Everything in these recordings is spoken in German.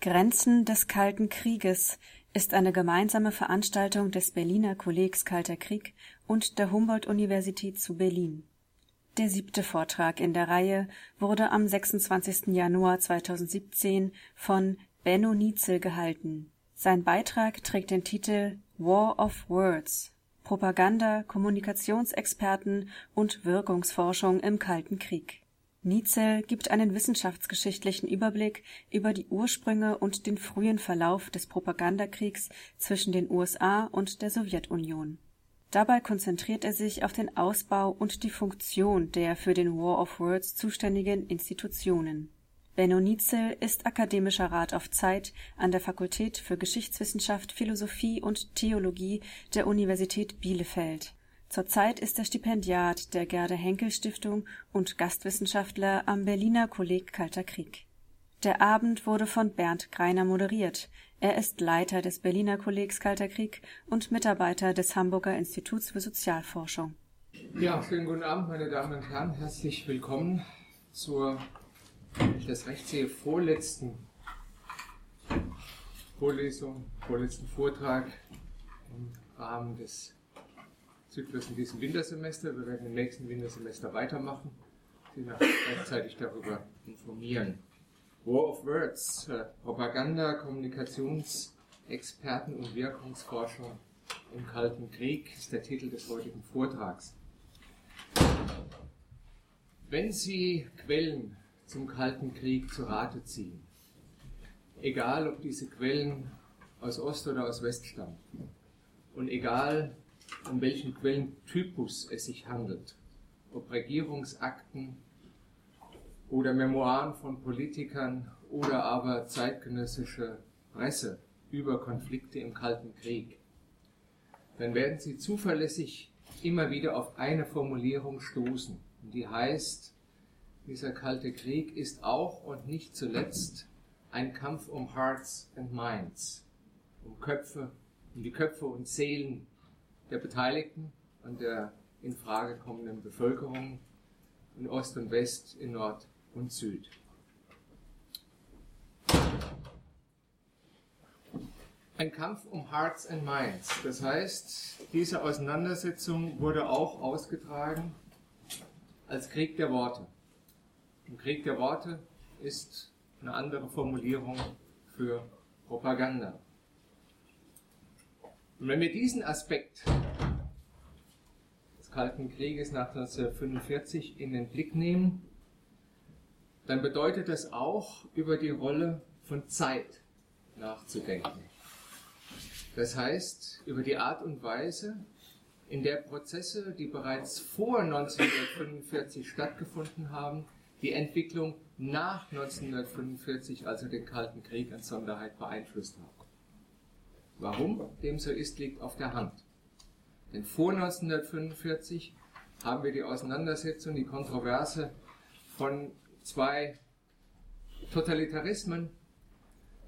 Grenzen des Kalten Krieges ist eine gemeinsame Veranstaltung des Berliner Kollegs Kalter Krieg und der Humboldt-Universität zu Berlin. Der siebte Vortrag in der Reihe wurde am 26. Januar 2017 von Benno Nietzel gehalten. Sein Beitrag trägt den Titel War of Words Propaganda, Kommunikationsexperten und Wirkungsforschung im Kalten Krieg. Nietzel gibt einen wissenschaftsgeschichtlichen Überblick über die Ursprünge und den frühen Verlauf des Propagandakriegs zwischen den USA und der Sowjetunion. Dabei konzentriert er sich auf den Ausbau und die Funktion der für den War of Words zuständigen Institutionen. Benno Nietzel ist akademischer Rat auf Zeit an der Fakultät für Geschichtswissenschaft, Philosophie und Theologie der Universität Bielefeld Zurzeit ist er Stipendiat der Gerda-Henkel-Stiftung und Gastwissenschaftler am Berliner Kolleg Kalter Krieg. Der Abend wurde von Bernd Greiner moderiert. Er ist Leiter des Berliner Kollegs Kalter Krieg und Mitarbeiter des Hamburger Instituts für Sozialforschung. Ja, schönen guten Abend, meine Damen und Herren. Herzlich willkommen zur, wenn ich das recht sehe, vorletzten Vorlesung, vorletzten Vortrag im Rahmen des Zyklus in diesem Wintersemester. Wir werden im nächsten Wintersemester weitermachen. Sie gleichzeitig darüber informieren. War of Words, äh, Propaganda, Kommunikationsexperten und Wirkungsforschung im Kalten Krieg ist der Titel des heutigen Vortrags. Wenn Sie Quellen zum Kalten Krieg zu Rate ziehen, egal ob diese Quellen aus Ost oder aus West stammen, und egal um welchen Quellentypus es sich handelt, ob Regierungsakten oder Memoiren von Politikern oder aber zeitgenössische Presse über Konflikte im Kalten Krieg, dann werden Sie zuverlässig immer wieder auf eine Formulierung stoßen, die heißt, dieser Kalte Krieg ist auch und nicht zuletzt ein Kampf um Hearts and Minds, um Köpfe, um die Köpfe und Seelen der Beteiligten an der in Frage kommenden Bevölkerung in Ost und West, in Nord und Süd. Ein Kampf um Hearts and Minds. Das heißt, diese Auseinandersetzung wurde auch ausgetragen als Krieg der Worte. Und Krieg der Worte ist eine andere Formulierung für Propaganda. Und wenn wir diesen Aspekt des Kalten Krieges nach 1945 in den Blick nehmen, dann bedeutet das auch, über die Rolle von Zeit nachzudenken. Das heißt, über die Art und Weise, in der Prozesse, die bereits vor 1945 stattgefunden haben, die Entwicklung nach 1945, also den Kalten Krieg an Sonderheit beeinflusst haben. Warum dem so ist, liegt auf der Hand. Denn vor 1945 haben wir die Auseinandersetzung, die Kontroverse von zwei Totalitarismen,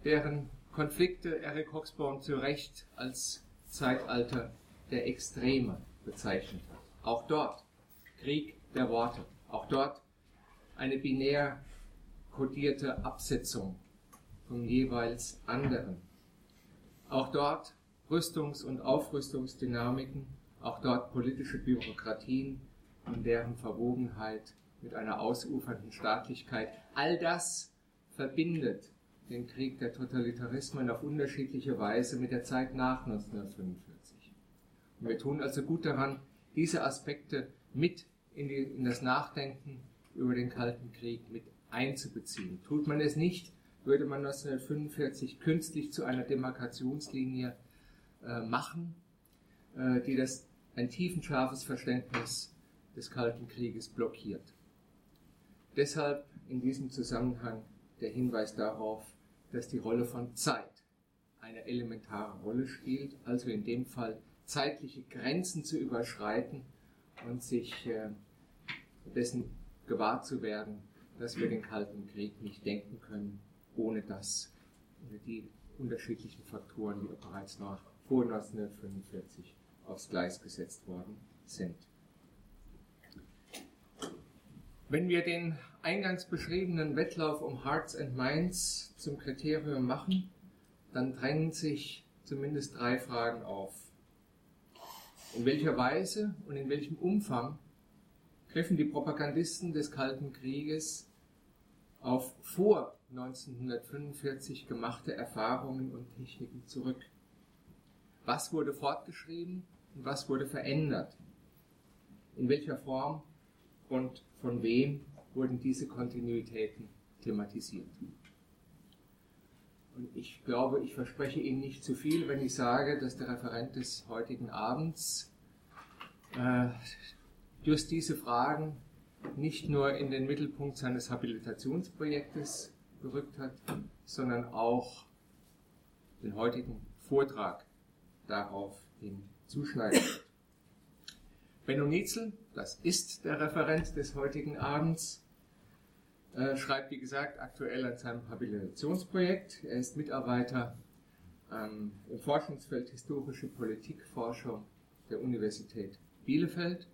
deren Konflikte Eric Hoxborn zu Recht als Zeitalter der Extreme bezeichnet hat. Auch dort Krieg der Worte, auch dort eine binär kodierte Absetzung vom jeweils anderen auch dort Rüstungs- und Aufrüstungsdynamiken, auch dort politische Bürokratien und deren Verwogenheit mit einer ausufernden Staatlichkeit. All das verbindet den Krieg der Totalitarismen auf unterschiedliche Weise mit der Zeit nach 1945. Und wir tun also gut daran, diese Aspekte mit in, die, in das Nachdenken über den Kalten Krieg mit einzubeziehen. Tut man es nicht, würde man 1945 künstlich zu einer Demarkationslinie äh, machen, äh, die das ein tiefenscharfes Verständnis des Kalten Krieges blockiert. Deshalb in diesem Zusammenhang der Hinweis darauf, dass die Rolle von Zeit eine elementare Rolle spielt, also in dem Fall zeitliche Grenzen zu überschreiten und sich äh, dessen gewahr zu werden, dass wir den Kalten Krieg nicht denken können, ohne dass die unterschiedlichen Faktoren, die bereits noch vor 1945 aufs Gleis gesetzt worden sind. Wenn wir den eingangs beschriebenen Wettlauf um Hearts and Minds zum Kriterium machen, dann drängen sich zumindest drei Fragen auf. In welcher Weise und in welchem Umfang griffen die Propagandisten des Kalten Krieges auf vor 1945 gemachte Erfahrungen und Techniken zurück? Was wurde fortgeschrieben und was wurde verändert? In welcher Form und von wem wurden diese Kontinuitäten thematisiert? Und ich glaube, ich verspreche Ihnen nicht zu viel, wenn ich sage, dass der Referent des heutigen Abends äh, durch diese Fragen nicht nur in den Mittelpunkt seines Habilitationsprojektes gerückt hat, sondern auch den heutigen Vortrag darauf hin zuschneidet. Benno Nietzel, das ist der Referent des heutigen Abends, äh, schreibt, wie gesagt, aktuell an seinem Habilitationsprojekt. Er ist Mitarbeiter ähm, im Forschungsfeld Historische Politikforschung der Universität Bielefeld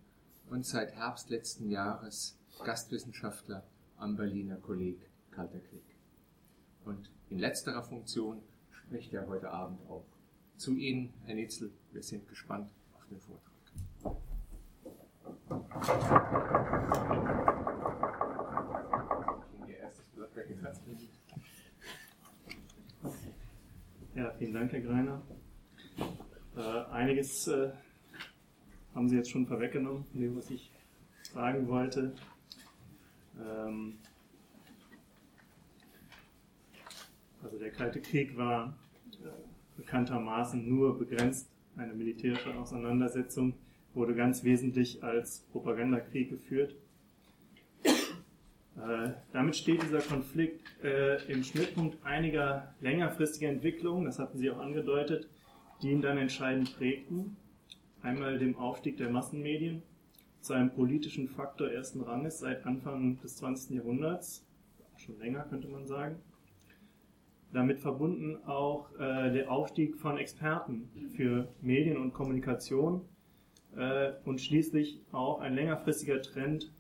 und seit Herbst letzten Jahres Gastwissenschaftler am Berliner Kolleg Kalter Krieg. Und in letzterer Funktion spricht er heute Abend auch zu Ihnen, Herr Nitzel. Wir sind gespannt auf den Vortrag. Ja, vielen Dank, Herr Greiner. Äh, einiges äh, haben Sie jetzt schon vorweggenommen, was ich sagen wollte. Ähm, also der Kalte Krieg war äh, bekanntermaßen nur begrenzt eine militärische Auseinandersetzung, wurde ganz wesentlich als Propagandakrieg geführt. Äh, damit steht dieser Konflikt äh, im Schnittpunkt einiger längerfristiger Entwicklungen, das hatten Sie auch angedeutet, die ihn dann entscheidend prägten. Einmal dem Aufstieg der Massenmedien zu einem politischen Faktor ersten Ranges seit Anfang des 20. Jahrhunderts, schon länger könnte man sagen. Damit verbunden auch äh, der Aufstieg von Experten für Medien und Kommunikation äh, und schließlich auch ein längerfristiger Trend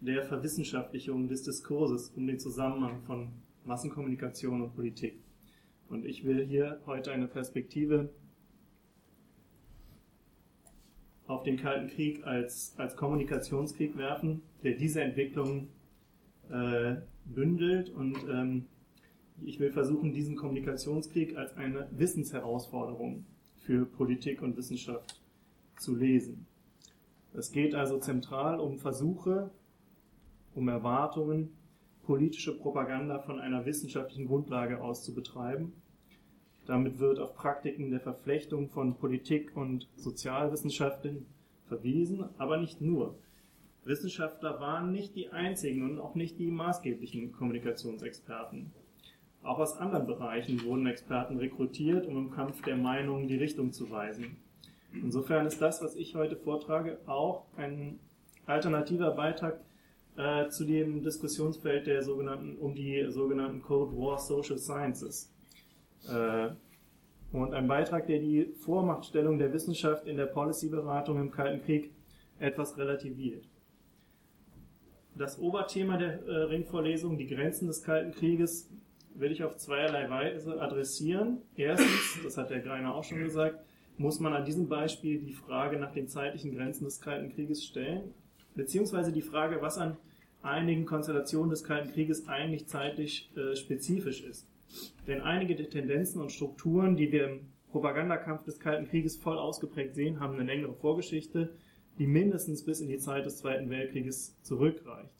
der Verwissenschaftlichung des Diskurses um den Zusammenhang von Massenkommunikation und Politik. Und ich will hier heute eine Perspektive auf den Kalten Krieg als, als Kommunikationskrieg werfen, der diese Entwicklung äh, bündelt und ähm, ich will versuchen, diesen Kommunikationskrieg als eine Wissensherausforderung für Politik und Wissenschaft zu lesen. Es geht also zentral um Versuche, um Erwartungen, politische Propaganda von einer wissenschaftlichen Grundlage aus zu betreiben. Damit wird auf Praktiken der Verflechtung von Politik und Sozialwissenschaften verwiesen, aber nicht nur. Wissenschaftler waren nicht die einzigen und auch nicht die maßgeblichen Kommunikationsexperten. Auch aus anderen Bereichen wurden Experten rekrutiert, um im Kampf der Meinungen die Richtung zu weisen. Insofern ist das, was ich heute vortrage, auch ein alternativer Beitrag äh, zu dem Diskussionsfeld der sogenannten, um die sogenannten Cold War Social Sciences. Äh, und ein Beitrag, der die Vormachtstellung der Wissenschaft in der Policy-Beratung im Kalten Krieg etwas relativiert. Das Oberthema der äh, Ringvorlesung, die Grenzen des Kalten Krieges, will ich auf zweierlei Weise adressieren. Erstens, das hat der Greiner auch schon gesagt, muss man an diesem Beispiel die Frage nach den zeitlichen Grenzen des Kalten Krieges stellen, beziehungsweise die Frage, was an einigen Konstellationen des Kalten Krieges eigentlich zeitlich äh, spezifisch ist. Denn einige der Tendenzen und Strukturen, die wir im Propagandakampf des Kalten Krieges voll ausgeprägt sehen, haben eine längere Vorgeschichte, die mindestens bis in die Zeit des Zweiten Weltkrieges zurückreicht.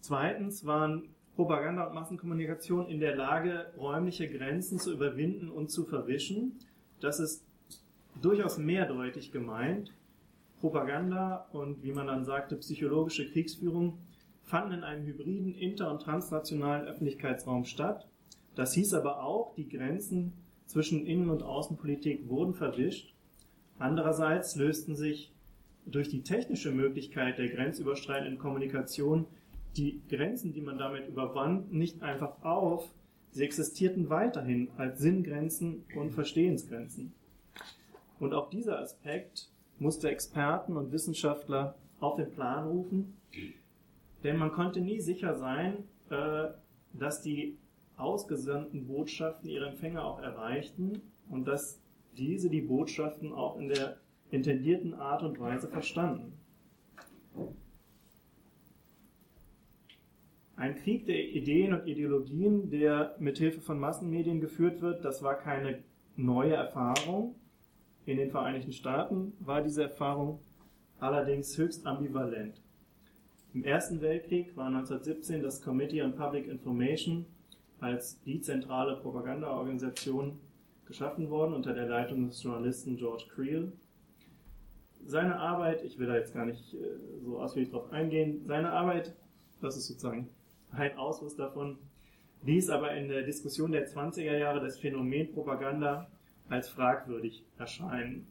Zweitens waren Propaganda und Massenkommunikation in der Lage, räumliche Grenzen zu überwinden und zu verwischen. Das ist durchaus mehrdeutig gemeint. Propaganda und, wie man dann sagte, psychologische Kriegsführung fanden in einem hybriden inter- und transnationalen Öffentlichkeitsraum statt. Das hieß aber auch, die Grenzen zwischen Innen- und Außenpolitik wurden verwischt. Andererseits lösten sich durch die technische Möglichkeit der grenzüberschreitenden Kommunikation die Grenzen, die man damit überwand, nicht einfach auf, sie existierten weiterhin als Sinngrenzen und Verstehensgrenzen. Und auch dieser Aspekt musste Experten und Wissenschaftler auf den Plan rufen, denn man konnte nie sicher sein, äh, dass die ausgesandten Botschaften ihre Empfänger auch erreichten und dass diese die Botschaften auch in der intendierten Art und Weise verstanden. Ein Krieg der Ideen und Ideologien, der mit Hilfe von Massenmedien geführt wird, das war keine neue Erfahrung. In den Vereinigten Staaten war diese Erfahrung allerdings höchst ambivalent. Im Ersten Weltkrieg war 1917 das Committee on Public Information als die zentrale Propagandaorganisation geschaffen worden unter der Leitung des Journalisten George Creel. Seine Arbeit, ich will da jetzt gar nicht äh, so ausführlich drauf eingehen, seine Arbeit, das ist sozusagen ein Ausfluss davon, ließ aber in der Diskussion der 20er Jahre das Phänomen Propaganda als fragwürdig erscheinen.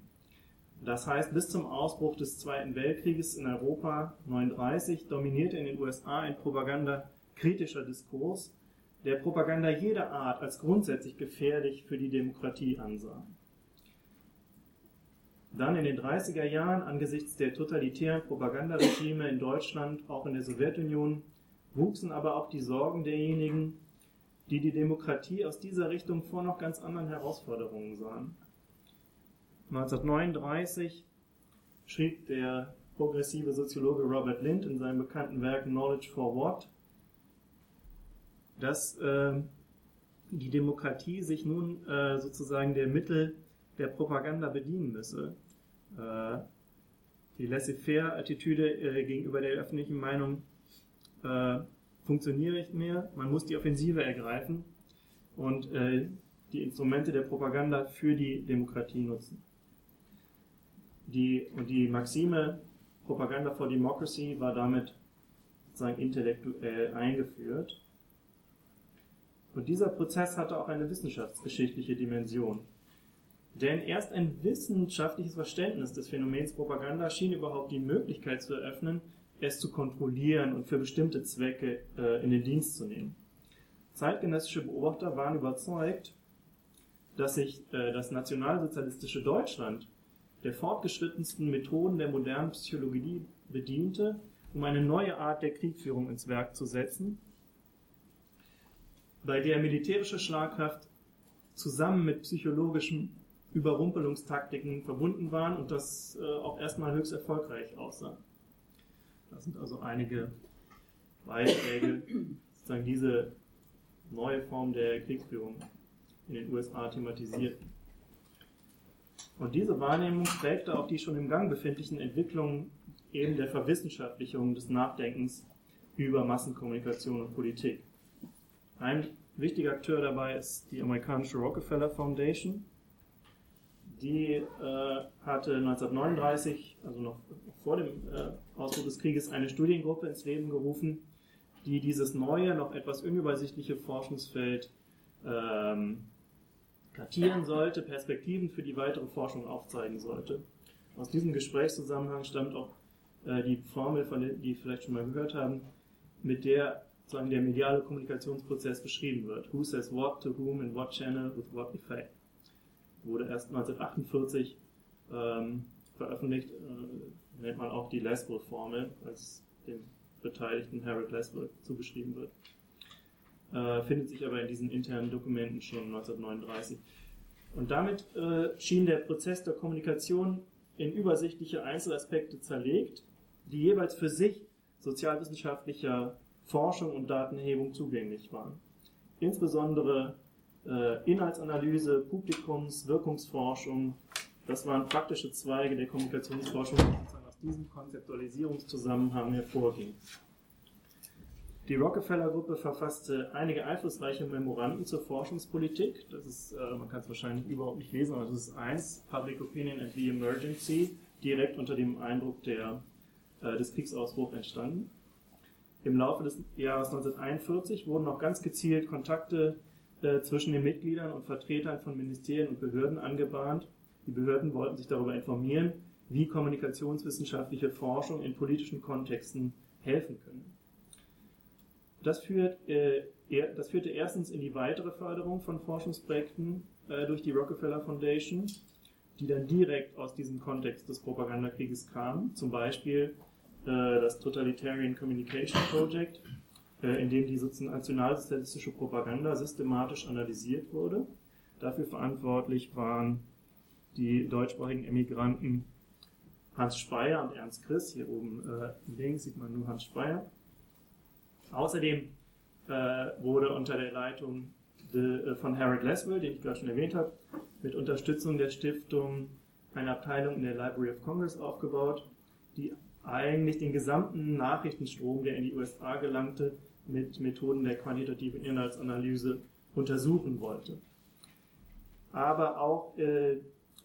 Das heißt, bis zum Ausbruch des Zweiten Weltkrieges in Europa 39 dominierte in den USA ein propagandakritischer Diskurs, der Propaganda jeder Art als grundsätzlich gefährlich für die Demokratie ansah. Dann in den 30er Jahren angesichts der totalitären Propagandaregime in Deutschland, auch in der Sowjetunion, wuchsen aber auch die Sorgen derjenigen, die die Demokratie aus dieser Richtung vor noch ganz anderen Herausforderungen sahen. 1939 schrieb der progressive Soziologe Robert Lind in seinem bekannten Werk Knowledge for What, dass äh, die Demokratie sich nun äh, sozusagen der Mittel der Propaganda bedienen müsse. Äh, die laissez-faire-Attitüde äh, gegenüber der öffentlichen Meinung äh, funktioniert nicht mehr. Man muss die Offensive ergreifen und äh, die Instrumente der Propaganda für die Demokratie nutzen. Die, und die Maxime Propaganda for Democracy war damit sozusagen intellektuell eingeführt. Und dieser Prozess hatte auch eine wissenschaftsgeschichtliche Dimension. Denn erst ein wissenschaftliches Verständnis des Phänomens Propaganda schien überhaupt die Möglichkeit zu eröffnen, es zu kontrollieren und für bestimmte Zwecke äh, in den Dienst zu nehmen. Zeitgenössische Beobachter waren überzeugt, dass sich äh, das nationalsozialistische Deutschland der fortgeschrittensten Methoden der modernen Psychologie bediente, um eine neue Art der Kriegführung ins Werk zu setzen, bei der militärische Schlagkraft zusammen mit psychologischen Überrumpelungstaktiken verbunden waren und das äh, auch erstmal höchst erfolgreich aussah. Das sind also einige Beiträge, sozusagen diese neue Form der Kriegsführung in den USA thematisiert. Und diese Wahrnehmung prägte auch die schon im Gang befindlichen Entwicklungen eben der Verwissenschaftlichung des Nachdenkens über Massenkommunikation und Politik. Ein wichtiger Akteur dabei ist die amerikanische Rockefeller Foundation. Die äh, hatte 1939, also noch vor dem äh, Ausbruch des Krieges, eine Studiengruppe ins Leben gerufen, die dieses neue, noch etwas unübersichtliche Forschungsfeld ähm, kartieren sollte, Perspektiven für die weitere Forschung aufzeigen sollte. Aus diesem Gesprächszusammenhang stammt auch äh, die Formel, von der die vielleicht schon mal gehört haben, mit der sozusagen der mediale Kommunikationsprozess beschrieben wird. Who says what to whom in what channel with what effect. Wurde erst 1948 ähm, veröffentlicht, äh, nennt man auch die Lesbel-Formel, als dem Beteiligten Harold Lesbel zugeschrieben wird äh, findet sich aber in diesen internen Dokumenten schon 1939. Und damit äh, schien der Prozess der Kommunikation in übersichtliche Einzelaspekte zerlegt, die jeweils für sich sozialwissenschaftlicher Forschung und Datenerhebung zugänglich waren. Insbesondere äh, Inhaltsanalyse, Publikums, Wirkungsforschung, das waren praktische Zweige der Kommunikationsforschung, diesem Konzeptualisierungszusammenhang hervorgingen. Die Rockefeller-Gruppe verfasste einige einflussreiche Memoranden zur Forschungspolitik. Das ist, äh, man kann es wahrscheinlich überhaupt nicht lesen, aber das ist eins, Public Opinion and the Emergency, direkt unter dem Eindruck der, äh, des Kriegsausbruchs entstanden. Im Laufe des Jahres 1941 wurden auch ganz gezielt Kontakte äh, zwischen den Mitgliedern und Vertretern von Ministerien und Behörden angebahnt. Die Behörden wollten sich darüber informieren, wie kommunikationswissenschaftliche Forschung in politischen Kontexten helfen können. Das, führt, äh, das führte erstens in die weitere Förderung von Forschungsprojekten äh, durch die Rockefeller Foundation, die dann direkt aus diesem Kontext des Propagandakrieges kamen. Zum Beispiel äh, das Totalitarian Communication Project, in dem die nationalsozialistische Propaganda systematisch analysiert wurde. Dafür verantwortlich waren die deutschsprachigen Emigranten Hans Speyer und Ernst Chris. Hier oben äh, links sieht man nur Hans Speyer. Außerdem äh, wurde unter der Leitung de, äh, von Harold Leswell, den ich gerade schon erwähnt habe, mit Unterstützung der Stiftung eine Abteilung in der Library of Congress aufgebaut, die eigentlich den gesamten Nachrichtenstrom, der in die USA gelangte, mit Methoden der quantitativen Inhaltsanalyse untersuchen wollte. Aber auch äh,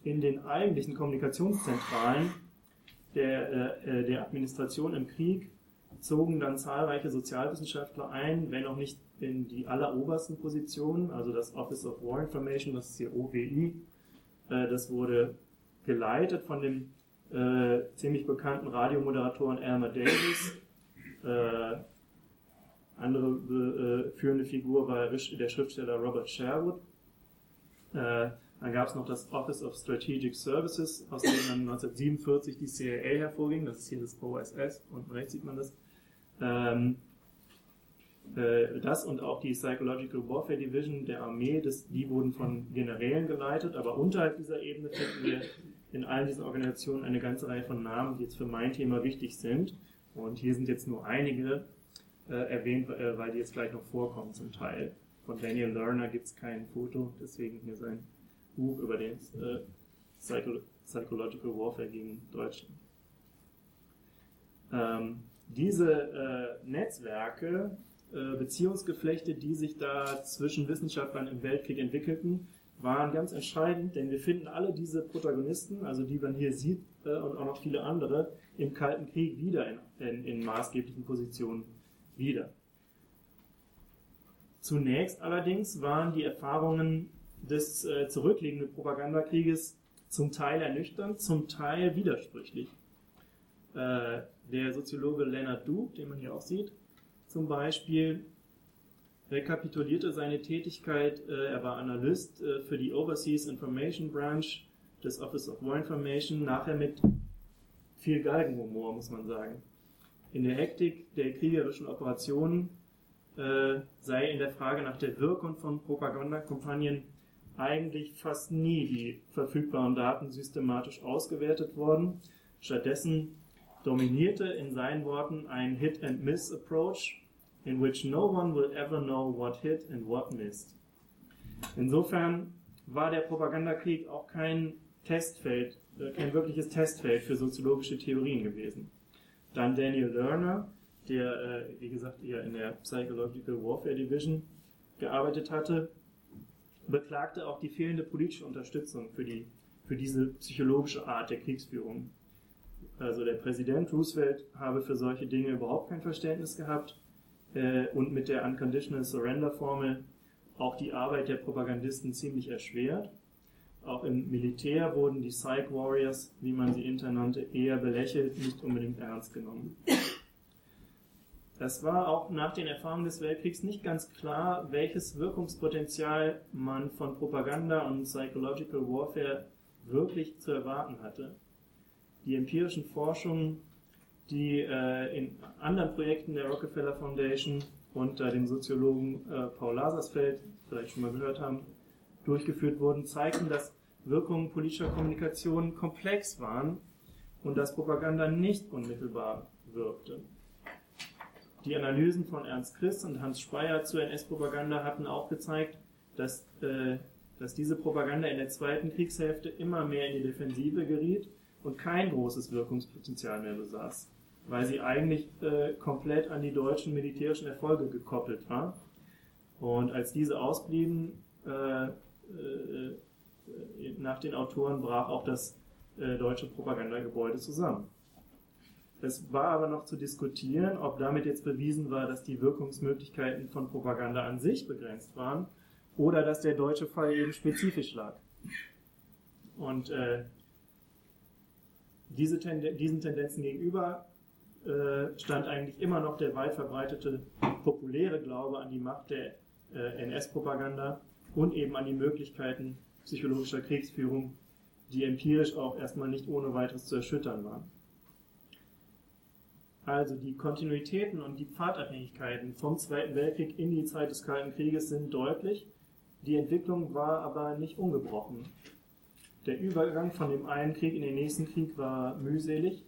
in den eigentlichen Kommunikationszentralen der, äh, der Administration im Krieg zogen dann zahlreiche Sozialwissenschaftler ein, wenn auch nicht in die allerobersten Positionen, also das Office of War Information, das ist hier OWI, äh, das wurde geleitet von dem äh, ziemlich bekannten Radiomoderatoren Elmer Davis. Äh, andere äh, führende Figur war der Schriftsteller Robert Sherwood. Äh, dann gab es noch das Office of Strategic Services, aus dem dann 1947 die CIA hervorging. Das ist hier das OSS, unten rechts sieht man das. Ähm, äh, das und auch die Psychological Warfare Division der Armee, das, die wurden von Generälen geleitet, aber unterhalb dieser Ebene finden wir in allen diesen Organisationen eine ganze Reihe von Namen, die jetzt für mein Thema wichtig sind. Und hier sind jetzt nur einige äh, erwähnt, äh, weil die jetzt gleich noch vorkommen zum Teil. Von Daniel Lerner gibt es kein Foto, deswegen hier sein Buch über den äh, Psycho Psychological Warfare gegen Deutschland. Ähm, diese äh, Netzwerke, äh, Beziehungsgeflechte, die sich da zwischen Wissenschaftlern im Weltkrieg entwickelten, waren ganz entscheidend, denn wir finden alle diese Protagonisten, also die man hier sieht, äh, und auch noch viele andere, im Kalten Krieg wieder in, in, in maßgeblichen Positionen wieder. Zunächst allerdings waren die Erfahrungen des äh, zurückliegenden Propagandakrieges zum Teil ernüchternd, zum Teil widersprüchlich. Äh, der Soziologe Leonard Duke, den man hier auch sieht, zum Beispiel rekapitulierte seine Tätigkeit. Äh, er war Analyst äh, für die Overseas Information Branch des Office of War Information, nachher mit viel Galgenhumor, muss man sagen. In der Hektik der kriegerischen Operationen äh, sei in der Frage nach der Wirkung von Propagandakampagnen eigentlich fast nie die verfügbaren Daten systematisch ausgewertet worden. Stattdessen dominierte in seinen Worten ein Hit-and-Miss-Approach, in which no one will ever know what hit and what missed. Insofern war der Propagandakrieg auch kein Testfeld, äh, kein wirkliches Testfeld für soziologische Theorien gewesen. Dann Daniel Lerner, der, äh, wie gesagt, eher in der Psychological Warfare Division gearbeitet hatte, beklagte auch die fehlende politische Unterstützung für, die, für diese psychologische Art der Kriegsführung. Also der Präsident Roosevelt habe für solche Dinge überhaupt kein Verständnis gehabt äh, und mit der Unconditional Surrender Formel auch die Arbeit der Propagandisten ziemlich erschwert. Auch im Militär wurden die Psych Warriors, wie man sie intern nannte, eher belächelt, nicht unbedingt ernst genommen. Das war auch nach den Erfahrungen des Weltkriegs nicht ganz klar, welches Wirkungspotenzial man von Propaganda und Psychological Warfare wirklich zu erwarten hatte. Die empirischen Forschungen die äh, in anderen Projekten der Rockefeller Foundation unter dem Soziologen äh, Paul Lasersfeld, vielleicht schon mal gehört haben, durchgeführt wurden, zeigten, dass Wirkungen politischer Kommunikation komplex waren und dass Propaganda nicht unmittelbar wirkte. Die Analysen von Ernst Christ und Hans Speyer zur NS-Propaganda hatten auch gezeigt, dass, äh, dass diese Propaganda in der zweiten Kriegshälfte immer mehr in die Defensive geriet und kein großes Wirkungspotenzial mehr besaß weil sie eigentlich äh, komplett an die deutschen militärischen Erfolge gekoppelt war. Und als diese ausblieben, äh, äh, nach den Autoren brach auch das äh, deutsche Propagandagebäude zusammen. Es war aber noch zu diskutieren, ob damit jetzt bewiesen war, dass die Wirkungsmöglichkeiten von Propaganda an sich begrenzt waren oder dass der deutsche Fall eben spezifisch lag. Und äh, diese Tenden diesen Tendenzen gegenüber äh, stand eigentlich immer noch der weit verbreitete populäre Glaube an die Macht der äh, NS-Propaganda und eben an die Möglichkeiten psychologischer Kriegsführung, die empirisch auch erstmal nicht ohne weiteres zu erschüttern waren. Also die Kontinuitäten und die Pfadabhängigkeiten vom Zweiten Weltkrieg in die Zeit des Kalten Krieges sind deutlich. Die Entwicklung war aber nicht ungebrochen. Der Übergang von dem einen Krieg in den nächsten Krieg war mühselig.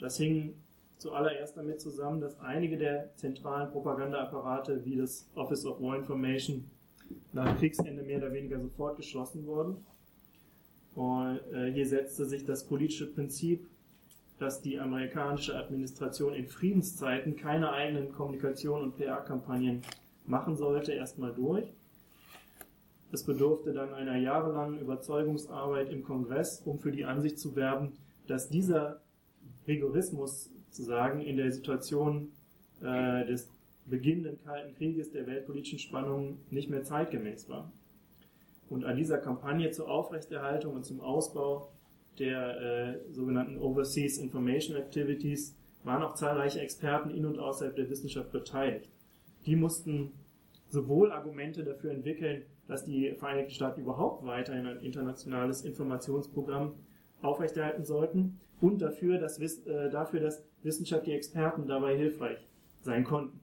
Das hing zuallererst damit zusammen, dass einige der zentralen Propagandaapparate wie das Office of War Information nach Kriegsende mehr oder weniger sofort geschlossen wurden. Und äh, hier setzte sich das politische Prinzip dass die amerikanische Administration in Friedenszeiten keine eigenen Kommunikation und PR-Kampagnen machen sollte, erstmal durch. Es bedurfte dann einer jahrelangen Überzeugungsarbeit im Kongress, um für die Ansicht zu werben, dass dieser Rigorismus sozusagen in der Situation äh, des beginnenden Kalten Krieges, der weltpolitischen Spannungen nicht mehr zeitgemäß war. Und an dieser Kampagne zur Aufrechterhaltung und zum Ausbau der äh, sogenannten Overseas Information Activities waren auch zahlreiche Experten in und außerhalb der Wissenschaft beteiligt. Die mussten sowohl Argumente dafür entwickeln, dass die Vereinigten Staaten überhaupt weiterhin ein internationales Informationsprogramm aufrechterhalten sollten und dafür, dass, äh, dafür, dass wissenschaftliche Experten dabei hilfreich sein konnten.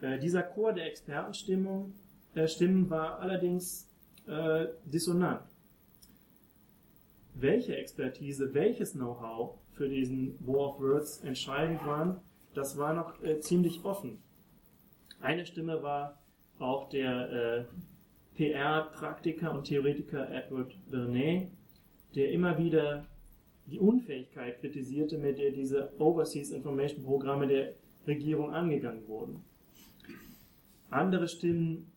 Äh, dieser Chor der Expertenstimmen äh, war allerdings äh, dissonant welche Expertise, welches Know-how für diesen War of Words entscheidend waren, das war noch äh, ziemlich offen. Eine Stimme war auch der äh, PR-Praktiker und Theoretiker Edward Bernays, der immer wieder die Unfähigkeit kritisierte, mit der diese Overseas Information Programme der Regierung angegangen wurden. Andere Stimmen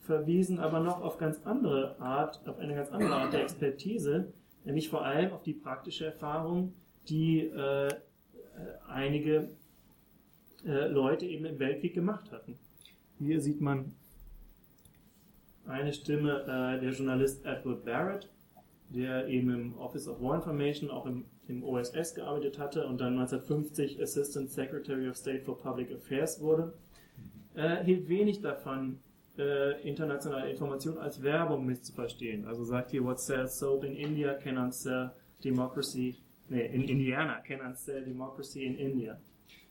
verwiesen aber noch auf ganz andere Art, auf eine ganz andere Art der Expertise, nämlich vor allem auf die praktische Erfahrung, die äh, einige äh, Leute eben im Weltkrieg gemacht hatten. Hier sieht man eine Stimme, äh, der Journalist Edward Barrett, der eben im Office of War Information, auch im, im OSS gearbeitet hatte und dann 1950 Assistant Secretary of State for Public Affairs wurde, äh, hielt wenig davon, äh, internationale Information als Werbung misszuverstehen. Also sagt hier, what sells soap in India cannot sell democracy, nee, in Indiana cannot sell democracy in India.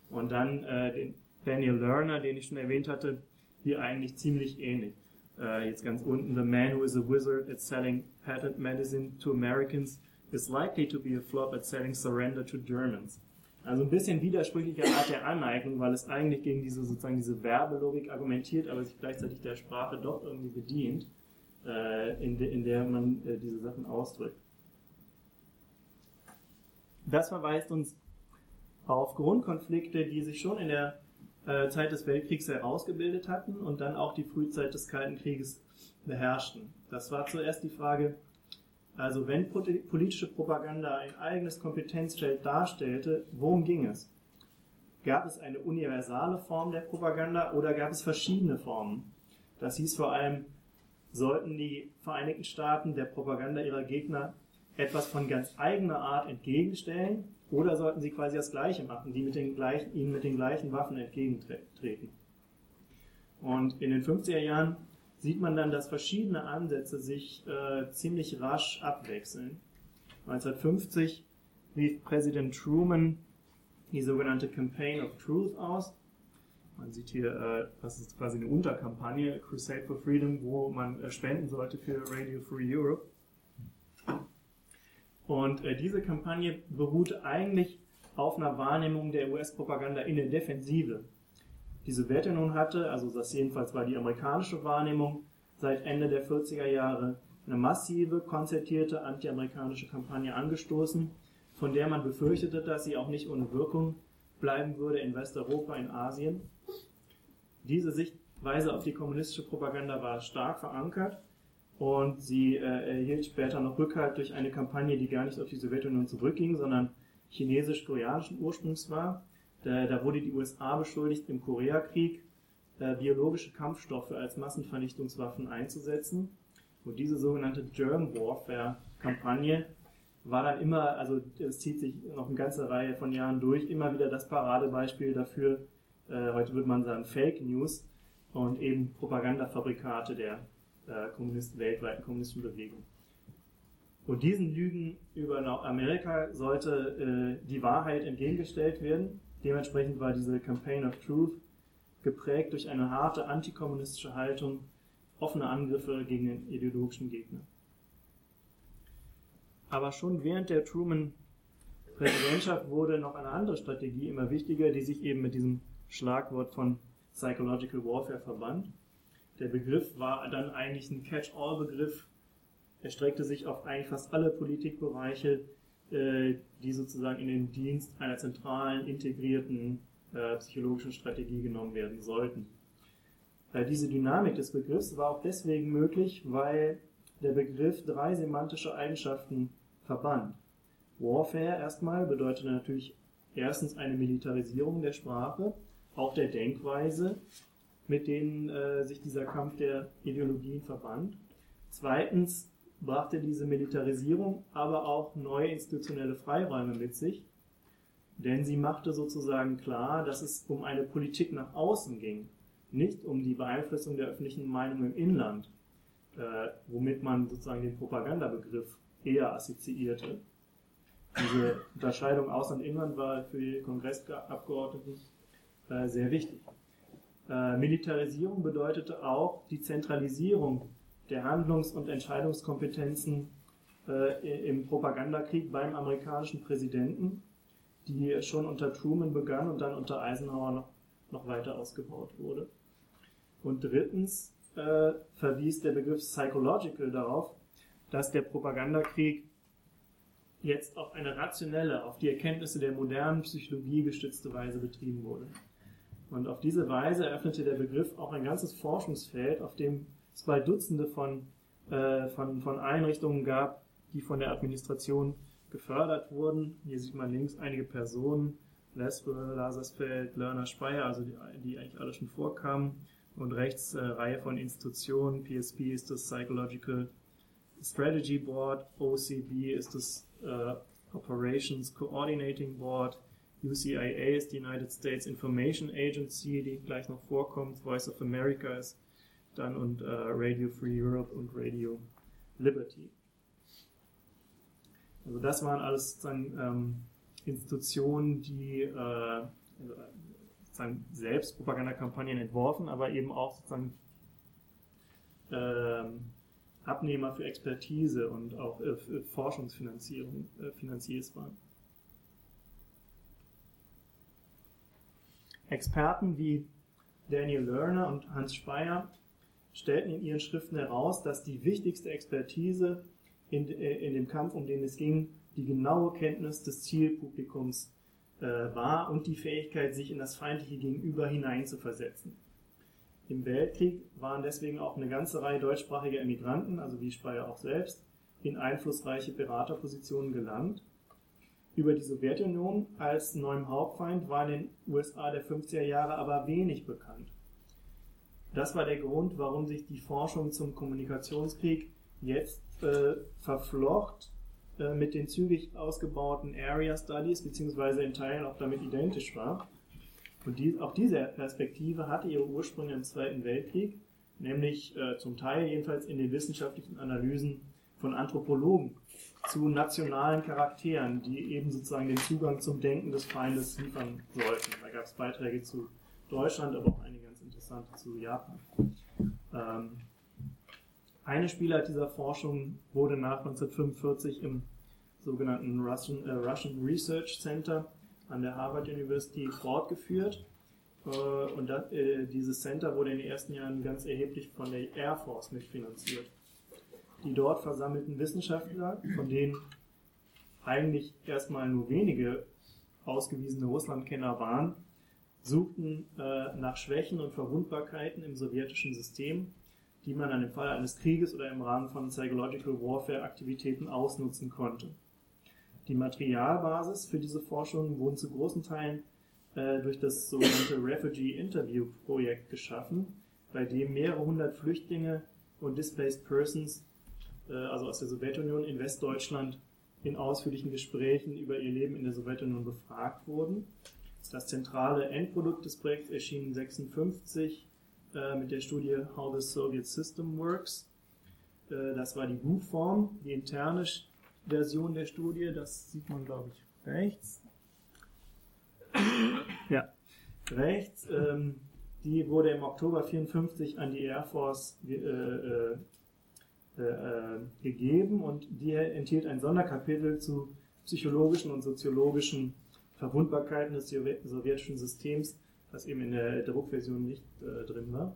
Und dann äh, den Daniel Lerner, den ich schon erwähnt hatte, hier eigentlich ziemlich ähnlich. Äh, jetzt ganz unten, the man who is a wizard at selling patent medicine to Americans is likely to be a flop at selling surrender to Germans. Also ein bisschen widersprüchliche Art der Aneignung, weil es eigentlich gegen diese sozusagen diese Werbelogik argumentiert, aber sich gleichzeitig der Sprache doch irgendwie bedient, äh, in, de, in, der man äh, diese Sachen ausdrückt. Das verweist uns auf Grundkonflikte, die sich schon in der äh, Zeit des Weltkriegs herausgebildet hatten und dann auch die Frühzeit des Kalten Krieges beherrschten. Das war zuerst die Frage, also wenn politische Propaganda ein eigenes Kompetenzfeld darstellte, worum ging es? Gab es eine universale Form der Propaganda oder gab es verschiedene Formen? Das hieß vor allem, sollten die Vereinigten Staaten der Propaganda ihrer Gegner etwas von ganz eigener Art entgegenstellen oder sollten sie quasi das Gleiche machen, die mit den gleichen, ihnen mit den gleichen Waffen entgegentreten? Und in den 50er Jahren sieht man dann, dass verschiedene Ansätze sich äh, ziemlich rasch abwechseln. 1950 rief Präsident Truman die sogenannte Campaign of Truth aus. Man sieht hier, äh, das ist quasi eine Unterkampagne, Crusade for Freedom, wo man äh, spenden sollte für Radio Free Europe. Und äh, diese Kampagne beruhte eigentlich auf einer Wahrnehmung der US-Propaganda in der Defensive diese Werte nun hatte, also das jedenfalls war die amerikanische Wahrnehmung seit Ende der 40er Jahre, eine massive, konzertierte antiamerikanische Kampagne angestoßen, von der man befürchtete, dass sie auch nicht ohne Wirkung bleiben würde in Westeuropa, in Asien. Diese Sichtweise auf die kommunistische Propaganda war stark verankert und sie äh, erhielt später noch Rückhalt durch eine Kampagne, die gar nicht auf die Sowjetunion zurückging, sondern chinesisch-koreanischen Ursprungs war. Da, da, wurde die USA beschuldigt, im Koreakrieg äh, biologische Kampfstoffe als Massenvernichtungswaffen einzusetzen. Und diese sogenannte Germ Warfare-Kampagne war dann immer, also es zieht sich noch eine ganze Reihe von Jahren durch, immer wieder das Paradebeispiel dafür, äh, heute würde man sagen Fake News und eben Propagandafabrikate der äh, Kommunisten, weltweiten kommunistischen Bewegung. Und diesen Lügen über Amerika sollte äh, die Wahrheit entgegengestellt werden. Dementsprechend war diese Campaign of Truth geprägt durch eine harte antikommunistische Haltung, offene Angriffe gegen den ideologischen Gegner. Aber schon während der Truman-Präsidentschaft wurde noch eine andere Strategie immer wichtiger, die sich eben mit diesem Schlagwort von Psychological Warfare verband. Der Begriff war dann eigentlich ein Catch-all-Begriff. Er streckte sich auf eigentlich fast alle Politikbereiche, die sozusagen in den Dienst einer zentralen, integrierten äh, psychologischen Strategie genommen werden sollten. Äh, diese Dynamik des Begriffs war auch deswegen möglich, weil der Begriff drei semantische Eigenschaften verband. Warfare erstmal bedeutet natürlich erstens eine Militarisierung der Sprache, auch der Denkweise, mit denen äh, sich dieser Kampf der Ideologien verband. Zweitens brachte diese Militarisierung aber auch neue institutionelle Freiräume mit sich, denn sie machte sozusagen klar, dass es um eine Politik nach außen ging, nicht um die Beeinflussung der öffentlichen Meinung im Inland, äh, womit man sozusagen den Propagandabegriff eher assoziierte. Diese Unterscheidung Ausland-Inland war für die Kongressabgeordneten äh, sehr wichtig. Äh, Militarisierung bedeutete auch die Zentralisierung der Handlungs- und Entscheidungskompetenzen äh, im Propagandakrieg beim amerikanischen Präsidenten, die schon unter Truman begann und dann unter Eisenhower noch, noch weiter ausgebaut wurde. Und drittens äh, verwies der Begriff Psychological darauf, dass der Propagandakrieg jetzt auf eine rationelle, auf die Erkenntnisse der modernen Psychologie gestützte Weise betrieben wurde. Und auf diese Weise eröffnete der Begriff auch ein ganzes Forschungsfeld, auf dem bald Dutzende von, äh, von, von Einrichtungen gab, die von der Administration gefördert wurden. Hier sieht man links einige Personen, Lesbe, Lasersfeld, Lerner, Speyer, also die, die eigentlich alle schon vorkamen. Und rechts äh, Reihe von Institutionen, PSP ist das Psychological Strategy Board, OCB ist das uh, Operations Coordinating Board, UCIA ist die United States Information Agency, die gleich noch vorkommt, Voice of America ist dann und uh, Radio Free Europe und Radio Liberty. Also das waren alles sozusagen ähm, Institutionen, die äh, also, sozusagen selbst Propagandakampagnen entworfen, aber eben auch sozusagen ähm, Abnehmer für Expertise und auch äh, Forschungsfinanzierung äh, finanziert waren. Experten wie Daniel Lerner und Hans Speyer stellten in ihren Schriften heraus, dass die wichtigste Expertise in, äh, in dem Kampf, um den es ging, die genaue Kenntnis des Zielpublikums äh, war und die Fähigkeit, sich in das feindliche Gegenüber hineinzuversetzen. Im Weltkrieg waren deswegen auch eine ganze Reihe deutschsprachiger Emigranten, also wie Speyer auch selbst, in einflussreiche Beraterpositionen gelangt. Über die Sowjetunion als neuem Hauptfeind war in den USA der 50er Jahre aber wenig bekannt. Das war der Grund, warum sich die Forschung zum Kommunikationskrieg jetzt äh, verflocht äh, mit den zügig ausgebauten Area Studies, beziehungsweise in Teilen auch damit identisch war. Und die, auch diese Perspektive hatte ihre Ursprünge im Zweiten Weltkrieg, nämlich äh, zum Teil jedenfalls in den wissenschaftlichen Analysen von Anthropologen zu nationalen Charakteren, die eben sozusagen den Zugang zum Denken des Feindes liefern sollten. Da gab es Beiträge zu Deutschland, aber auch einige ganz interessante zu Japan. Ähm, eine Spielart dieser Forschung wurde nach 1945 im sogenannten Russian, äh, Russian Research Center an der Harvard University fortgeführt. Äh, und das, äh, dieses Center wurde in den ersten Jahren ganz erheblich von der Air Force mitfinanziert. Die dort versammelten Wissenschaftler, von denen eigentlich erstmal nur wenige ausgewiesene Russlandkenner waren, suchten äh, nach Schwächen und Verwundbarkeiten im sowjetischen System, die man dann im Fall eines Krieges oder im Rahmen von Psychological Warfare Aktivitäten ausnutzen konnte. Die Materialbasis für diese Forschung wurden zu großen Teilen äh, durch das sogenannte Refugee Interview Projekt geschaffen, bei dem mehrere hundert Flüchtlinge und Displaced Persons, äh, also aus der Sowjetunion in Westdeutschland, in ausführlichen Gesprächen über ihr Leben in der Sowjetunion befragt wurden. Das zentrale Endprodukt des Projekts erschien 1956 äh, mit der Studie How the Soviet System Works. Äh, das war die Buchform, die interne Version der Studie, das sieht man glaube ich rechts. Ja, rechts. Ähm, die wurde im Oktober 1954 an die Air Force äh, äh, äh, gegeben und die enthielt ein Sonderkapitel zu psychologischen und soziologischen Verwundbarkeiten des sowjetischen Systems, was eben in der Druckversion nicht äh, drin war.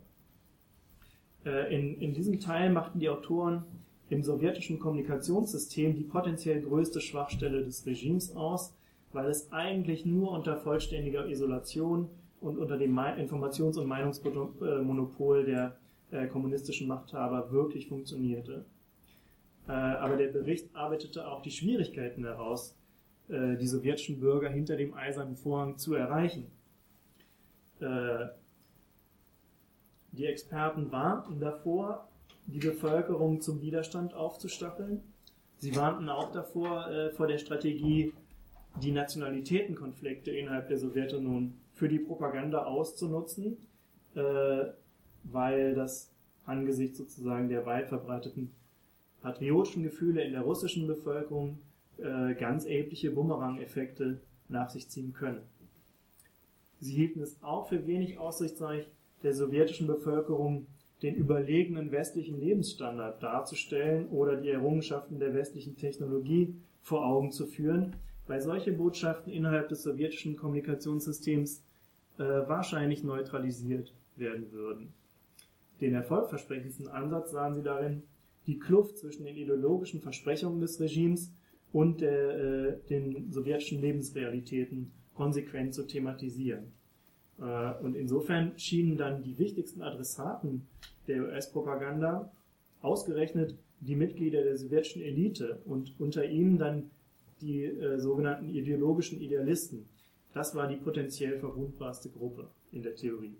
Äh, in, in diesem Teil machten die Autoren im sowjetischen Kommunikationssystem die potenziell größte Schwachstelle des Regimes aus, weil es eigentlich nur unter vollständiger Isolation und unter dem Informations- und Meinungsmonopol der äh, kommunistischen Machthaber wirklich funktionierte. Äh, aber der Bericht arbeitete auch die Schwierigkeiten heraus, äh, die sowjetischen Bürger hinter dem eisernen Vorhang zu erreichen. Äh, die Experten warnten davor, die Bevölkerung zum Widerstand aufzustacheln. Sie warnten auch davor, äh, vor der Strategie, die Nationalitätenkonflikte innerhalb der Sowjetunion für die Propaganda auszunutzen, äh, weil das angesichts sozusagen der weit verbreiteten patriotischen Gefühle in der russischen Bevölkerung äh, ganz erhebliche Bumerang-Effekte nach sich ziehen können. Sie hielten es auch für wenig aussichtsreich, der sowjetischen Bevölkerung den überlegenen westlichen Lebensstandard darzustellen oder die Errungenschaften der westlichen Technologie vor Augen zu führen, weil solche Botschaften innerhalb des sowjetischen Kommunikationssystems äh, wahrscheinlich neutralisiert werden würden. Den erfolgversprechendsten Ansatz sahen sie darin, die Kluft zwischen den ideologischen Versprechungen des Regimes und äh, den sowjetischen Lebensrealitäten konsequent zu thematisieren. Äh, und insofern schienen dann die wichtigsten Adressaten der US-Propaganda ausgerechnet die Mitglieder der sowjetischen Elite und unter ihnen dann die äh, sogenannten ideologischen Idealisten. Das war die potenziell verwundbarste Gruppe in der Theorie.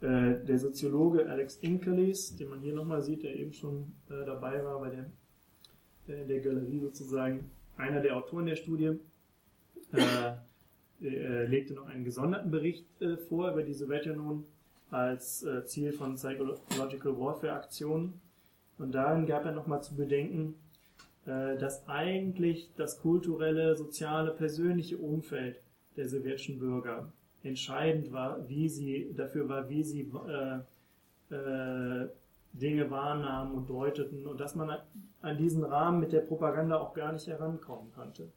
Äh, der Soziologe Alex Inkelis, den man hier nochmal sieht, der eben schon äh, dabei war bei der, der Galerie sozusagen, einer der Autoren der Studie, äh, äh, legte noch einen gesonderten Bericht vor über die Sowjetunion als Ziel von Psychological Warfare Aktionen. Und darin gab er nochmal zu bedenken, dass eigentlich das kulturelle, soziale, persönliche Umfeld der sowjetischen Bürger entscheidend war, wie sie dafür war, wie sie äh, äh, Dinge wahrnahmen und deuteten und dass man an diesen Rahmen mit der Propaganda auch gar nicht herankommen konnte.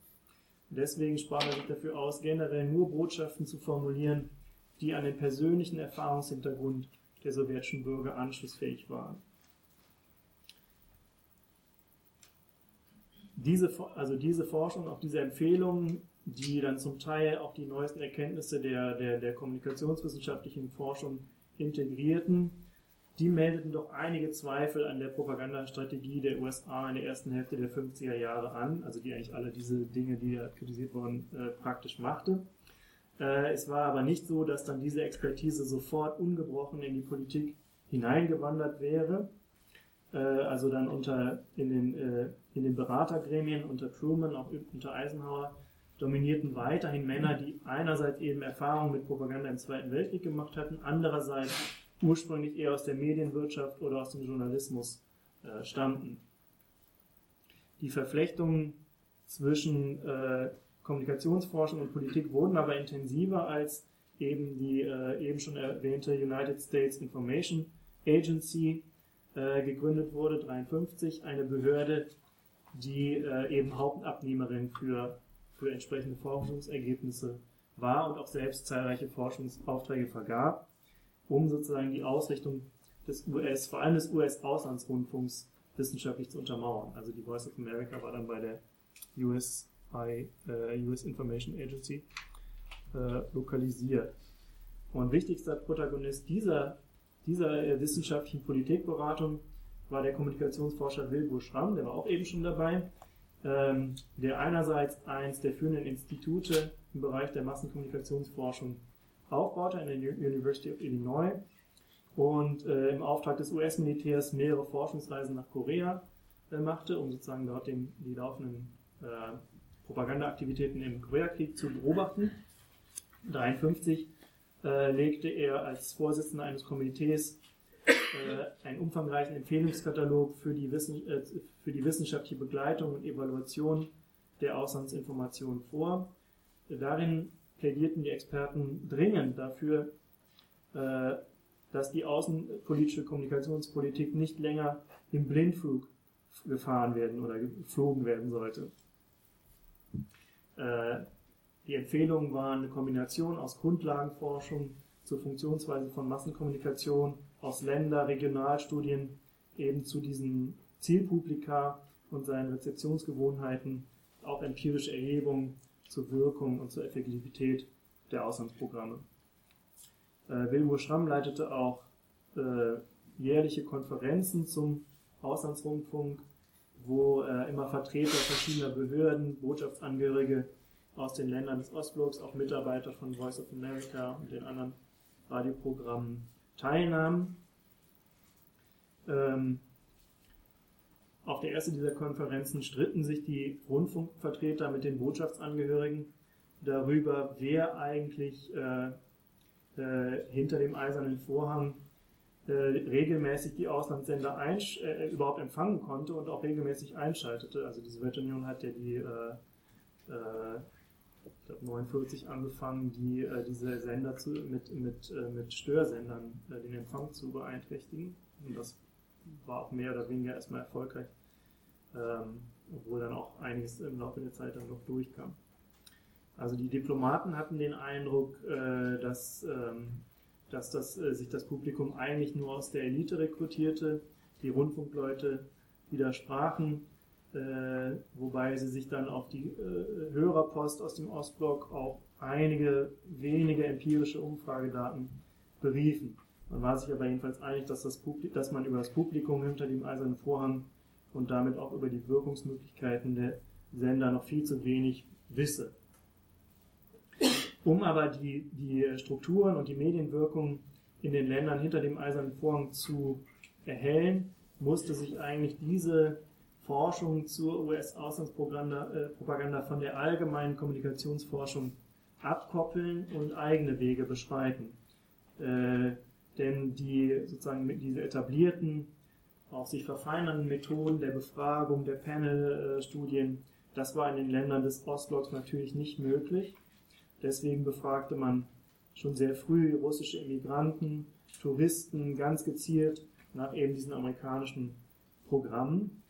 Deswegen sprach er sich dafür aus, generell nur Botschaften zu formulieren, die an den persönlichen Erfahrungshintergrund der sowjetischen Bürger anschlussfähig waren. Diese, also diese Forschung, auch diese Empfehlungen die dann zum Teil auch die neuesten Erkenntnisse der, der, der kommunikationswissenschaftlichen Forschung integrierten, die meldeten doch einige Zweifel an der Propagandastrategie der USA in der ersten Hälfte der 50er Jahre an, also die eigentlich alle diese Dinge, die ja kritisiert wurden, äh, praktisch machte. Äh, es war aber nicht so, dass dann diese Expertise sofort ungebrochen in die Politik hineingewandert wäre. Äh, also dann unter in den, äh, in den Beratergremien unter Truman, auch unter Eisenhower, dominierten weiterhin Männer, die einerseits eben Erfahrungen mit Propaganda im Zweiten Weltkrieg gemacht hatten, andererseits ursprünglich eher aus der Medienwirtschaft oder aus dem Journalismus äh, stammten. Die Verflechtungen zwischen äh, Kommunikationsforschung und Politik wurden aber intensiver, als eben die äh, eben schon erwähnte United States Information Agency äh, gegründet wurde, 1953, eine Behörde, die äh, eben Hauptabnehmerin für für entsprechende Forschungsergebnisse war und auch selbst zahlreiche Forschungsaufträge vergab, um sozusagen die Ausrichtung des US, vor allem des US-Auslandsrundfunks, wissenschaftlich zu untermauern. Also die Voice of America war dann bei der US, äh, US Information Agency äh, lokalisiert. Und wichtigster Protagonist dieser, dieser äh, wissenschaftlichen Politikberatung war der Kommunikationsforscher Wilbur Schramm, der war auch eben schon dabei, ähm, der einerseits eins der führenden Institute im Bereich der Massenkommunikationsforschung aufbaute an der University of Illinois und äh, im Auftrag des US-Militärs mehrere Forschungsreisen nach Korea äh, machte, um sozusagen dort den, die laufenden äh, Propagandaaktivitäten im Koreakrieg zu beobachten. 1953 äh, legte er als Vorsitzender eines Komitees äh, einen umfangreichen Empfehlungskatalog für die, Wissen, äh, für die wissenschaftliche Begleitung und Evaluation der Auslandsinformationen vor. Darin plädierten die Experten dringend dafür, äh, dass die außenpolitische Kommunikationspolitik nicht länger im Blindflug gefahren werden oder geflogen werden sollte. Äh, die Empfehlungen waren eine Kombination aus Grundlagenforschung zur Funktionsweise von Massenkommunikation, aus Länder-, Regionalstudien eben zu diesen Zielpublika und seinen Rezeptionsgewohnheiten, auch empirische Erhebungen zur Wirkung und zur Effektivität der Auslandsprogramme. Äh, Wilbur Schramm leitete auch äh, jährliche Konferenzen zum Auslandsrundfunk, wo äh, immer Vertreter verschiedener Behörden, Botschaftsangehörige aus den Ländern des Ostblocks, auch Mitarbeiter von Voice of America und den anderen Radioprogrammen teilnahmen. Ähm, auf der ersten dieser Konferenzen stritten sich die Rundfunkvertreter mit den Botschaftsangehörigen darüber, wer eigentlich äh, äh, hinter dem eisernen Vorhang äh, regelmäßig die Auslandssender äh, überhaupt empfangen konnte und auch regelmäßig einschaltete. Also die Sowjetunion hat ja die äh, äh, ich glaube 49 angefangen, die, diese Sender zu, mit, mit, mit Störsendern den Empfang zu beeinträchtigen. Und das war auch mehr oder weniger erstmal erfolgreich, ähm, obwohl dann auch einiges im Laufe der Zeit dann noch durchkam. Also die Diplomaten hatten den Eindruck, äh, dass, ähm, dass das, äh, sich das Publikum eigentlich nur aus der Elite rekrutierte. Die Rundfunkleute widersprachen äh, wobei sie sich dann auf die äh, Hörerpost aus dem Ostblock auch einige wenige empirische Umfragedaten beriefen. Man war sich aber jedenfalls einig, dass, das dass man über das Publikum hinter dem eisernen Vorhang und damit auch über die Wirkungsmöglichkeiten der Sender noch viel zu wenig wisse. Um aber die, die Strukturen und die Medienwirkung in den Ländern hinter dem eisernen Vorhang zu erhellen, musste sich eigentlich diese Forschung zur US-Auslandspropaganda äh, von der allgemeinen Kommunikationsforschung abkoppeln und eigene Wege beschreiten. Denn die sozusagen diese etablierten, auch sich verfeinernden Methoden der Befragung, der Panel-Studien, das war in den Ländern des Ostblocks natürlich nicht möglich. Deswegen befragte man schon sehr früh russische Immigranten, Touristen ganz gezielt nach eben diesen amerikanischen Programmen.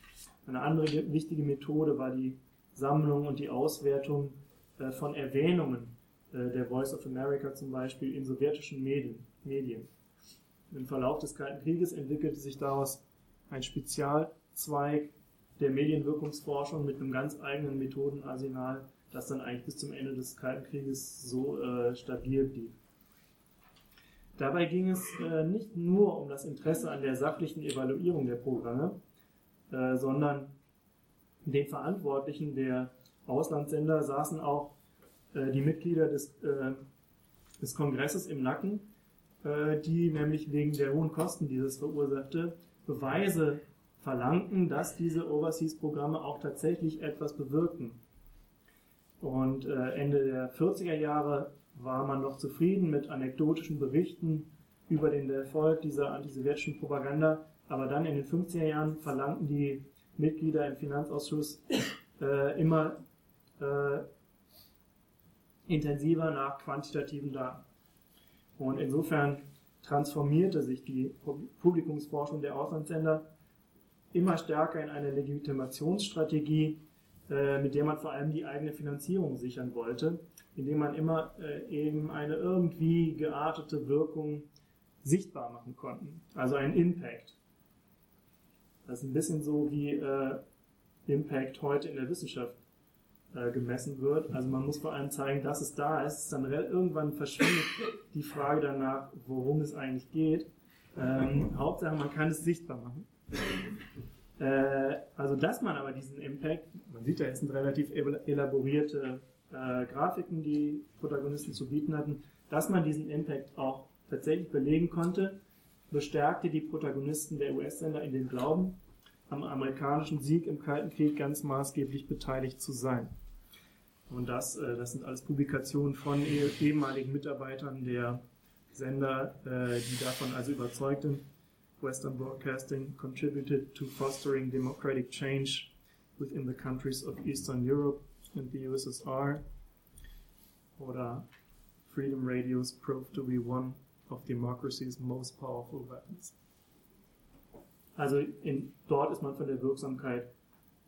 Eine andere wichtige Methode war die Sammlung und die Auswertung äh, von Erwähnungen äh, der Voice of America zum Beispiel in sowjetischen Medien. Im Verlauf des Kalten Krieges entwickelte sich daraus ein Spezialzweig der Medienwirkungsforschung mit einem ganz eigenen Methodenarsenal, das dann eigentlich bis zum Ende des Kalten Krieges so äh, stabil blieb. Dabei ging es äh, nicht nur um das Interesse an der sachlichen Evaluierung der Programme, äh, sondern den Verantwortlichen der Auslandssender saßen auch äh, die Mitglieder des, äh, des Kongresses im Nacken, die nämlich wegen der hohen Kosten, die das verursachte, Beweise verlangten, dass diese Overseas-Programme auch tatsächlich etwas bewirken. Und äh, Ende der 40er Jahre war man noch zufrieden mit anekdotischen Berichten über den Erfolg dieser antisowjetischen Propaganda, aber dann in den 50er Jahren verlangten die Mitglieder im Finanzausschuss äh, immer äh, intensiver nach quantitativen Daten. Und insofern transformierte sich die Publikumsforschung der Auslandssender immer stärker in eine Legitimationsstrategie, äh, mit der man vor allem die eigene Finanzierung sichern wollte, indem man immer äh, eben eine irgendwie geartete Wirkung sichtbar machen konnte, also einen Impact. Das ist ein bisschen so wie äh, Impact heute in der Wissenschaft äh, gemessen wird. Also man muss vor allem zeigen, dass es da ist. Dann irgendwann verschwindet die Frage danach, worum es eigentlich geht. Ähm, Hauptsache, man kann es sichtbar machen. Äh, also, dass man aber diesen Impact, man sieht da jetzt sind relativ elaborierte äh, Grafiken, die Protagonisten zu bieten hatten, dass man diesen Impact auch tatsächlich belegen konnte, bestärkte die Protagonisten der US-Sender in dem Glauben, am amerikanischen Sieg im Kalten Krieg ganz maßgeblich beteiligt zu sein. Und das, äh, das sind alles Publikationen von ehemaligen Mitarbeitern der Sender, äh, die davon also überzeugten. Western Broadcasting contributed to fostering democratic change within the countries of Eastern Europe and the USSR. Oder Freedom Radios proved to be one of democracy's most powerful weapons. Also in, dort ist man von der Wirksamkeit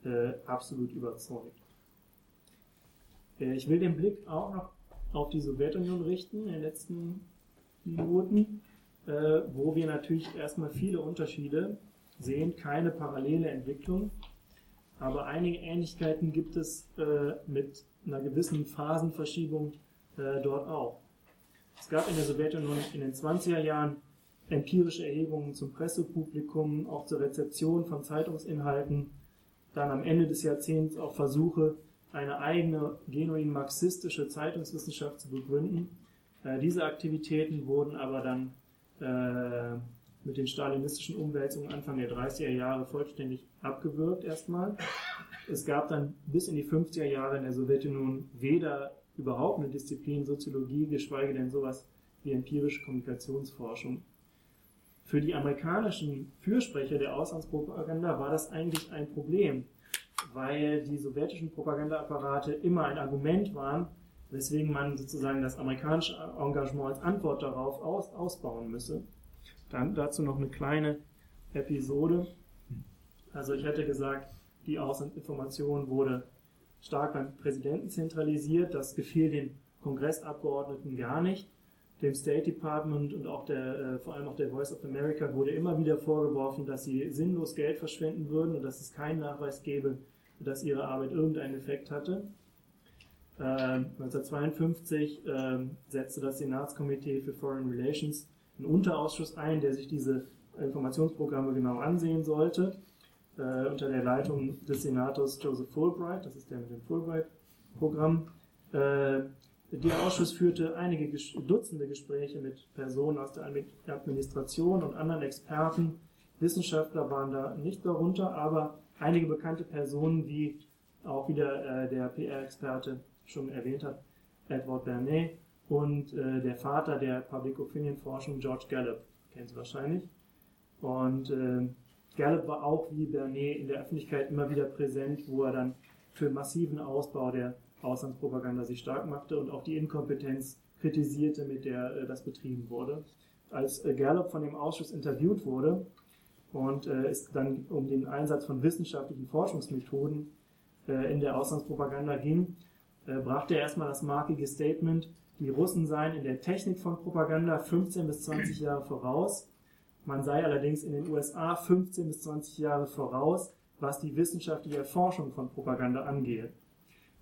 äh, absolut überzeugt. Äh, ich will den Blick auch noch auf die Sowjetunion richten in den letzten Minuten, äh, wo wir natürlich erstmal viele Unterschiede sehen, keine parallele Entwicklung, aber einige Ähnlichkeiten gibt es äh, mit einer gewissen Phasenverschiebung dort auch. Es gab in der Sowjetunion in den 20er Jahren empirische Erhebungen zum Pressepublikum, auch zur Rezeption von Zeitungsinhalten, dann am Ende des Jahrzehnts auch Versuche, eine eigene genuin marxistische Zeitungswissenschaft zu begründen. Äh, diese Aktivitäten wurden aber dann äh, mit den stalinistischen Umwälzungen Anfang der 30er Jahre vollständig abgewürgt erstmal. Es gab dann bis in die 50er Jahre in der Sowjetunion weder überhaupt eine Disziplin Soziologie, geschweige denn sowas wie empirische Kommunikationsforschung. Für die amerikanischen Fürsprecher der Auslandspropaganda war das eigentlich ein Problem, weil die sowjetischen Propagandaapparate immer ein Argument waren, weswegen man sozusagen das amerikanische Engagement als Antwort darauf aus, ausbauen müsse. Dann dazu noch eine kleine Episode. Also ich hätte gesagt, die Auslandinformation wurde stark beim Präsidenten zentralisiert. Das gefiel den Kongressabgeordneten gar nicht dem State Department und auch der, äh, vor allem auch der Voice of America wurde immer wieder vorgeworfen, dass sie sinnlos Geld verschwenden würden und dass es keinen Nachweis gäbe, dass ihre Arbeit irgendeinen Effekt hatte. Äh, 1952 äh, setzte das Senatskomitee für Foreign Relations einen Unterausschuss ein, der sich diese Informationsprogramme genau ansehen sollte, äh, unter der Leitung des Senators Joseph Fulbright, das ist der mit dem Fulbright-Programm. Der Ausschuss führte einige Dutzende Gespräche mit Personen aus der Administration und anderen Experten. Wissenschaftler waren da nicht darunter, aber einige bekannte Personen, wie auch wieder äh, der PR-Experte schon erwähnt hat, Edward Bernays und äh, der Vater der Public Opinion Forschung, George Gallup, kennen Sie wahrscheinlich. Und äh, Gallup war auch wie Bernays in der Öffentlichkeit immer wieder präsent, wo er dann für massiven Ausbau der Auslandspropaganda sich stark machte und auch die Inkompetenz kritisierte, mit der äh, das betrieben wurde. Als äh, Gallup von dem Ausschuss interviewt wurde und äh, es dann um den Einsatz von wissenschaftlichen Forschungsmethoden äh, in der Auslandspropaganda ging, äh, brachte er erstmal das markige Statement, die Russen seien in der Technik von Propaganda 15 bis 20 Jahre voraus. Man sei allerdings in den USA 15 bis 20 Jahre voraus, was die wissenschaftliche Erforschung von Propaganda angehe.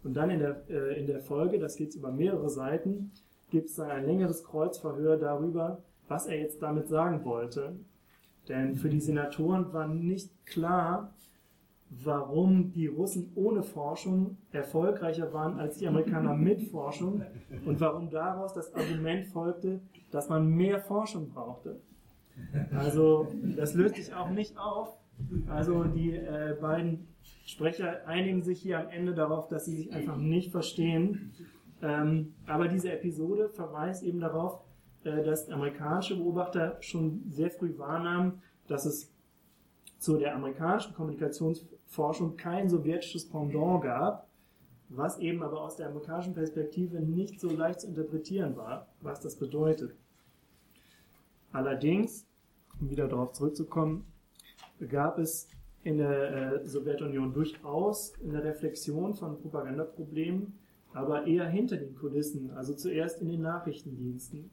Und dann in der, äh, in der Folge, das geht über mehrere Seiten, gibt es dann ein längeres Kreuzverhör darüber, was er jetzt damit sagen wollte. Denn für die Senatoren war nicht klar, warum die Russen ohne Forschung erfolgreicher waren als die Amerikaner mit Forschung und warum daraus das Argument folgte, dass man mehr Forschung brauchte. Also das löst sich auch nicht auf. Also die äh, beiden Sprecher einigen sich hier am Ende darauf, dass sie sich einfach nicht verstehen. Ähm, aber diese Episode verweist eben darauf, äh, dass amerikanische Beobachter schon sehr früh wahrnahmen, dass es zu der amerikanischen Kommunikationsforschung kein sowjetisches Pendant gab, was eben aber aus der amerikanischen Perspektive nicht so leicht zu interpretieren war, was das bedeutet. Allerdings, um wieder darauf zurückzukommen, gab es in der äh, Sowjetunion durchaus eine Reflexion von Propagandaproblemen, aber eher hinter den Kulissen, also zuerst in den Nachrichtendiensten.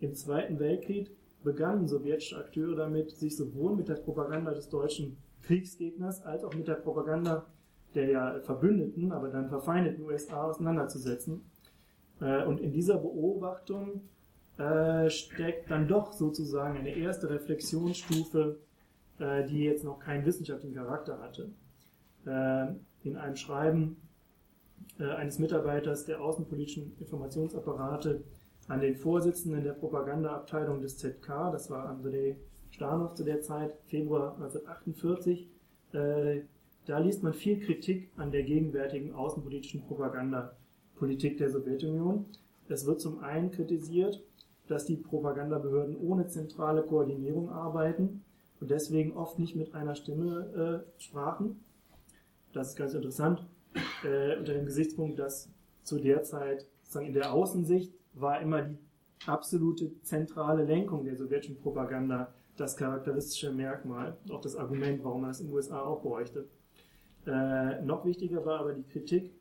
Im Zweiten Weltkrieg begannen sowjetische Akteure damit, sich sowohl mit der Propaganda des deutschen Kriegsgegners als auch mit der Propaganda der ja Verbündeten, aber dann verfeindeten USA auseinanderzusetzen. Äh, und in dieser Beobachtung äh, steckt dann doch sozusagen eine erste Reflexionsstufe äh, die jetzt noch keinen wissenschaftlichen Charakter hatte. Äh, in einem Schreiben äh, eines Mitarbeiters der außenpolitischen Informationsapparate an den Vorsitzenden der Propagandaabteilung des ZK, das war Andrei Stanow zu der Zeit, Februar 1948, äh, da liest man viel Kritik an der gegenwärtigen außenpolitischen Propagandapolitik der Sowjetunion. Es wird zum einen kritisiert, dass die Propagandabehörden ohne zentrale Koordinierung arbeiten und deswegen oft nicht mit einer Stimme äh, sprachen. Das ist ganz interessant, äh, unter dem Gesichtspunkt, dass zu der Zeit, sozusagen in der Außensicht, war immer die absolute zentrale Lenkung der sowjetischen Propaganda das charakteristische Merkmal, auch das Argument, warum man es in den USA auch bräuchte. Äh, noch wichtiger war aber die Kritik,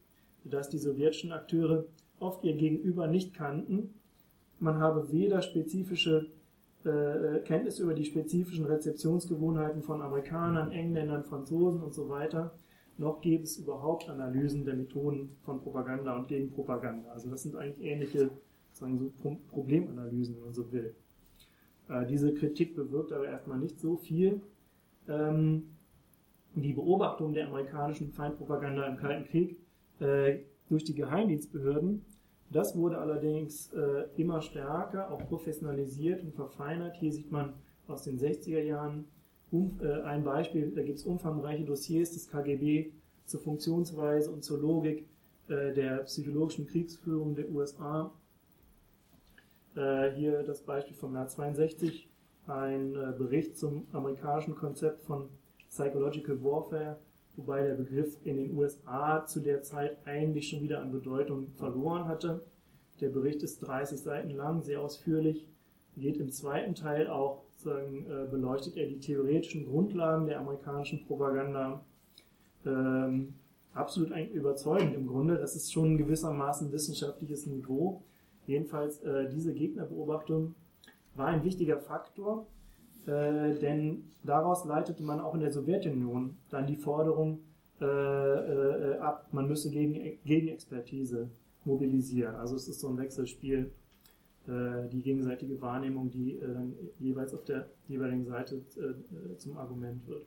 dass die sowjetischen Akteure oft ihr Gegenüber nicht kannten. Man habe weder spezifische äh, Kenntnis über die spezifischen Rezeptionsgewohnheiten von Amerikanern, Engländern, Franzosen und so weiter, noch gäbe es überhaupt Analysen der Methoden von Propaganda und Gegenpropaganda. Also das sind eigentlich ähnliche sagen so Problemanalysen, wenn man so will. Äh, diese Kritik bewirkt aber erstmal nicht so viel. Ähm, die Beobachtung der amerikanischen Feindpropaganda im Kalten Krieg äh, durch die Geheimdienstbehörden, das wurde allerdings äh, immer stärker, auch professionalisiert und verfeinert. Hier sieht man aus den 60er Jahren um, äh, ein Beispiel, da gibt es umfangreiche Dossiers des KGB zur Funktionsweise und zur Logik äh, der psychologischen Kriegsführung der USA. Äh, hier das Beispiel vom Jahr 62, ein äh, Bericht zum amerikanischen Konzept von Psychological Warfare, wobei der Begriff in den USA zu der Zeit eigentlich schon wieder an Bedeutung verloren hatte. Der Bericht ist 30 Seiten lang, sehr ausführlich, geht im zweiten Teil auch, sagen, äh, beleuchtet er die theoretischen Grundlagen der amerikanischen Propaganda. Ähm, absolut überzeugend im Grunde. Das ist schon gewissermaßen wissenschaftliches Niveau. Jedenfalls, äh, diese Gegnerbeobachtung war ein wichtiger Faktor, äh, denn daraus leitete man auch in der Sowjetunion dann die Forderung äh, äh, ab, man müsse gegen, Gegenexpertise mobilisieren. Also es ist so ein Wechselspiel, äh, die gegenseitige Wahrnehmung, die äh, dann jeweils auf der jeweiligen Seite zum Argument wird.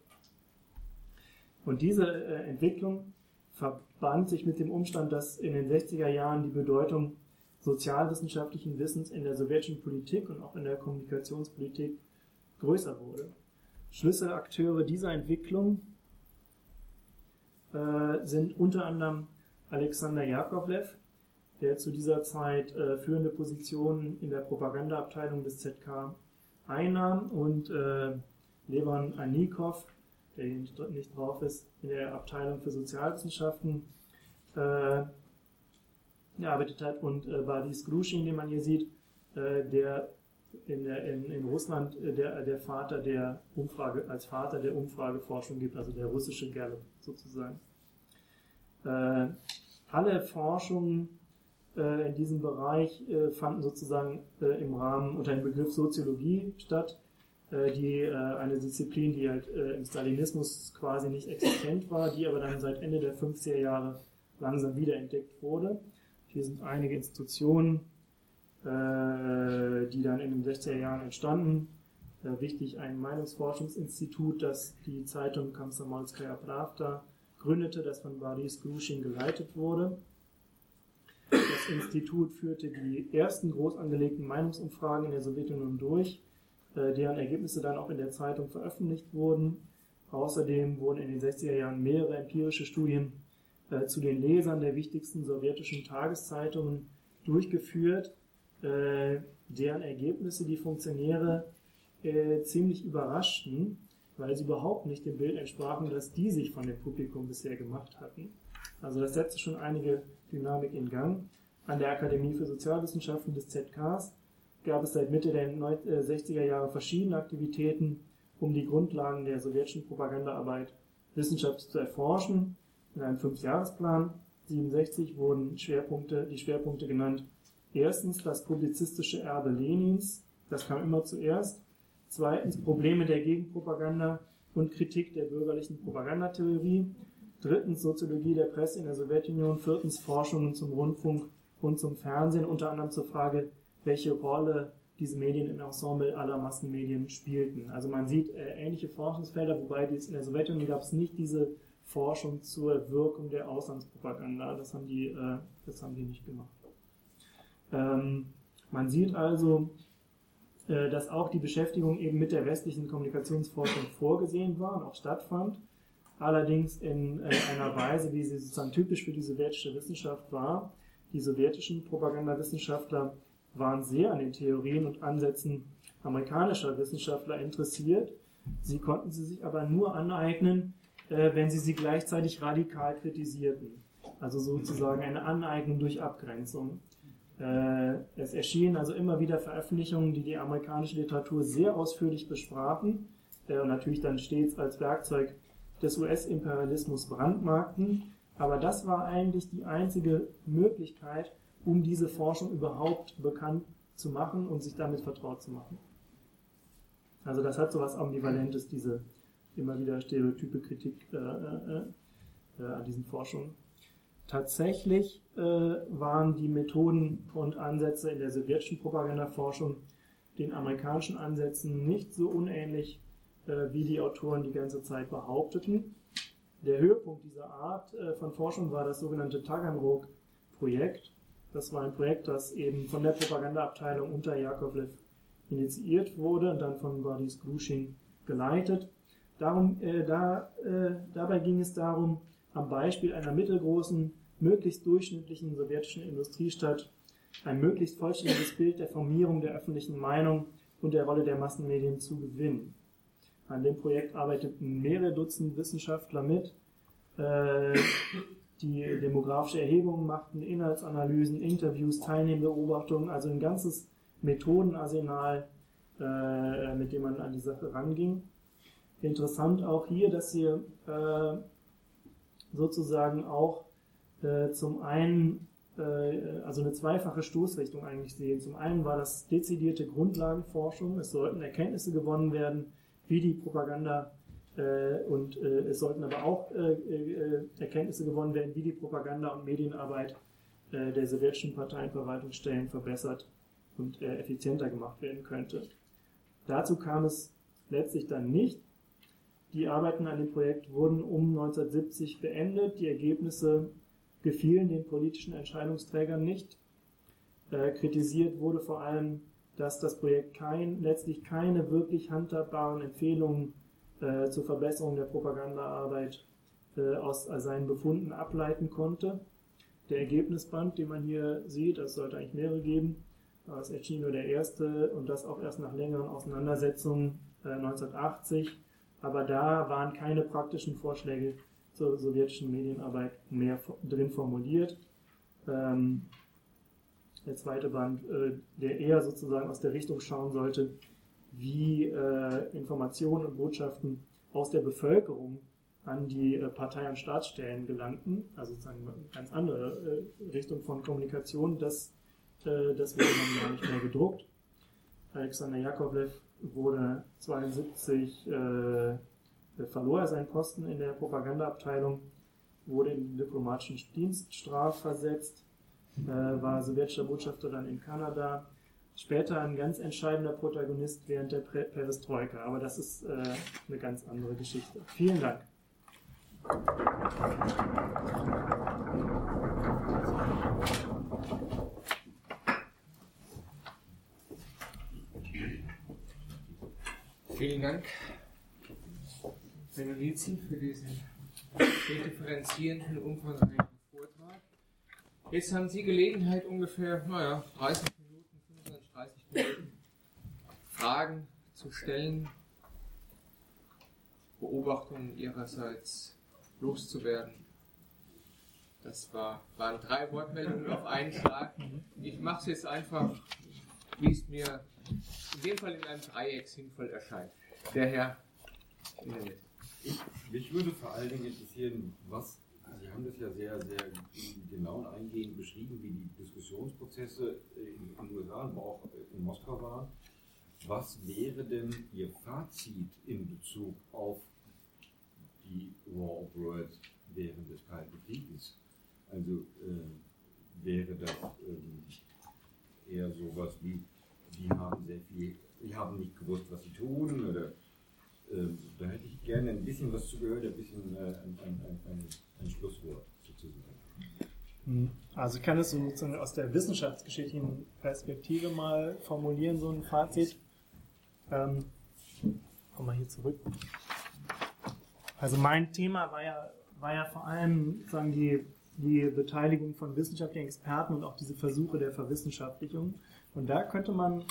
Und diese Entwicklung verband sich mit dem Umstand, dass in den 60er Jahren die Bedeutung sozialwissenschaftlichen Wissens in der sowjetischen Politik und auch in der Kommunikationspolitik größer wurde. Schlüsselakteure dieser Entwicklung äh, sind unter anderem Alexander Jakovlev, der zu dieser Zeit äh, führende Positionen in der Propagandaabteilung des ZK einnahm, und äh, Levan Anikov, der hier nicht drauf ist, in der Abteilung für Sozialwissenschaften äh, gearbeitet hat, und äh, Badis Grushin, den man hier sieht, äh, der in, der, in, in Russland äh, der, der Vater der Umfrage, als Vater der Umfrageforschung gibt, also der russische Gallup sozusagen. Äh, alle Forschungen äh, in diesem Bereich äh, fanden sozusagen äh, im Rahmen unter dem Begriff Soziologie statt, äh, die eine Disziplin, die halt im Stalinismus quasi nicht existent war, die aber dann seit Ende der 50er Jahre langsam wiederentdeckt wurde. Hier sind einige Institutionen, die dann in den 60er Jahren entstanden. Äh, wichtig ein Meinungsforschungsinstitut, das die Zeitung Komsomolskaya Pravda gründete, das von Boris Grushin geleitet wurde. Das Institut führte die ersten groß angelegten Meinungsumfragen in der Sowjetunion durch, äh, deren Ergebnisse dann auch in der Zeitung veröffentlicht wurden. Außerdem wurden in den 60er Jahren mehrere empirische Studien zu den Lesern der wichtigsten sowjetischen Tageszeitungen durchgeführt, äh, deren Ergebnisse die Funktionäre äh, ziemlich überraschten, weil sie überhaupt nicht dem Bild entsprachen, das die sich von dem Publikum bisher gemacht hatten. Also das setzte schon einige Dynamik in Gang. An der Akademie für Sozialwissenschaften des ZKs gab es seit Mitte der 60er äh, Jahre verschiedene Aktivitäten, um die Grundlagen der sowjetischen Propagandaarbeit wissenschaftlich zu erforschen. In einem Fünfjahresplan 67 wurden Schwerpunkte, die Schwerpunkte genannt Erstens das publizistische Erbe Lenins, das kam immer zuerst. Zweitens Probleme der Gegenpropaganda und Kritik der bürgerlichen Propagandatheorie. Drittens Soziologie der Presse in der Sowjetunion. Viertens Forschungen zum Rundfunk und zum Fernsehen, unter anderem zur Frage, welche Rolle diese Medien im Ensemble aller Massenmedien spielten. Also man sieht äh, ähnliche Forschungsfelder, wobei dies in der Sowjetunion gab es nicht diese Forschung zur Wirkung der Auslandspropaganda. Das haben die, äh, das haben die nicht gemacht. Ähm, man sieht also, äh, dass auch die Beschäftigung eben mit der westlichen Kommunikationsforschung vorgesehen war und auch stattfand. Allerdings in äh, einer Weise, wie sie sozusagen typisch für die sowjetische Wissenschaft war. Die sowjetischen Propagandawissenschaftler waren sehr an den Theorien und Ansätzen amerikanischer Wissenschaftler interessiert. Sie konnten sie sich aber nur aneignen, äh, wenn sie sie gleichzeitig radikal kritisierten. Also sozusagen eine Aneignung durch Abgrenzung. Äh, es erschienen also immer wieder Veröffentlichungen, die die amerikanische Literatur sehr ausführlich besprachen äh, und natürlich dann stets als Werkzeug des US-Imperialismus brandmarkten. Aber das war eigentlich die einzige Möglichkeit, um diese Forschung überhaupt bekannt zu machen und sich damit vertraut zu machen. Also das hat so was Ambivalentes, diese immer wieder stereotype Kritik äh, äh, äh, an diesen Forschungen. Tatsächlich äh, waren die Methoden und Ansätze in der sowjetischen Propagandaforschung den amerikanischen Ansätzen nicht so unähnlich, äh, wie die Autoren die ganze Zeit behaupteten. Der Höhepunkt dieser Art äh, von Forschung war das sogenannte Taganrog-Projekt. Das war ein Projekt, das eben von der Propagandaabteilung unter Jakovlev initiiert wurde und dann von Boris Grushin geleitet. Darum, äh, da, äh, dabei ging es darum, am Beispiel einer mittelgroßen, möglichst durchschnittlichen sowjetischen Industriestadt ein möglichst vollständiges Bild der Formierung der öffentlichen Meinung und der Rolle der Massenmedien zu gewinnen. An dem Projekt arbeiteten mehrere Dutzend Wissenschaftler mit, äh, die demografische Erhebungen machten, Inhaltsanalysen, Interviews, Teilnehmerbeobachtungen, also ein ganzes Methodenarsenal, äh, mit dem man an die Sache ranging. Interessant auch hier, dass hier äh, sozusagen auch äh, zum einen äh, also eine zweifache Stoßrichtung eigentlich sehen. Zum einen war das dezidierte Grundlagenforschung, es sollten Erkenntnisse gewonnen werden, wie die Propaganda äh, und äh, es sollten aber auch äh, äh, Erkenntnisse gewonnen werden, wie die Propaganda und Medienarbeit der sowjetischen Parteienverwaltungsstellen verbessert und effizienter gemacht werden könnte. Dazu kam es letztlich dann nicht. Die Arbeiten an dem Projekt wurden um 1970 beendet. Die Ergebnisse gefielen den politischen Entscheidungsträgern nicht. Äh, kritisiert wurde vor allem, dass das Projekt kein, letztlich keine wirklich handhabbaren Empfehlungen äh, zur Verbesserung der Propagandaarbeit äh, aus seinen Befunden ableiten konnte. Der Ergebnisband, den man hier sieht, das sollte eigentlich mehrere geben, aber es erschien nur der erste und das auch erst nach längeren Auseinandersetzungen 1980 äh, aber da waren keine praktischen Vorschläge zur sowjetischen Medienarbeit mehr drin formuliert. Ähm, der zweite Band, äh, der eher sozusagen aus der Richtung schauen sollte, wie äh, Informationen und Botschaften aus der Bevölkerung an die äh, Partei- und Staatsstellen gelangten, also sozusagen eine ganz andere äh, Richtung von Kommunikation, das, äh, das wurde dann gar nicht mehr gedruckt. Alexander Jakovlev wurde 72 äh, verlor er seinen Posten in der Propagandaabteilung, wurde in den diplomatischen Dienst strafversetzt, äh, war sowjetischer Botschafter dann in Kanada, später ein ganz entscheidender Protagonist während der Perestroika. Aber das ist äh, eine ganz andere Geschichte. Vielen Dank. Vielen Dank, Herr Novizi, für diesen sehr differenzierenden, umfangreichen Vortrag. Jetzt haben Sie Gelegenheit, ungefähr, naja, 30 Minuten, 25, 30 Minuten Fragen zu stellen, Beobachtungen Ihrerseits loszuwerden. Das war, waren drei Wortmeldungen auf einen Schlag. Ich mache es jetzt einfach, wie es mir in dem Fall in einem Dreieck sinnvoll erscheint. Der Herr in der Mitte. Ich, mich würde vor allen Dingen interessieren, was, Sie haben das ja sehr, sehr genau und eingehend beschrieben, wie die Diskussionsprozesse in den USA, aber auch in Moskau waren. Was wäre denn Ihr Fazit in Bezug auf die War of Words während des Kalten Krieges? Also äh, wäre das äh, eher sowas wie die haben sehr viel, die haben nicht gewusst, was sie tun oder äh, da hätte ich gerne ein bisschen was zugehört, ein bisschen äh, ein, ein, ein, ein, Schlusswort sozusagen. Hm. Also ich kann es sozusagen aus der wissenschaftsgeschichtlichen Perspektive mal formulieren, so ein Fazit. Ähm, komm mal hier zurück. Also mein Thema war ja, war ja vor allem sozusagen die, die Beteiligung von wissenschaftlichen Experten und auch diese Versuche der Verwissenschaftlichung. Und da könnte man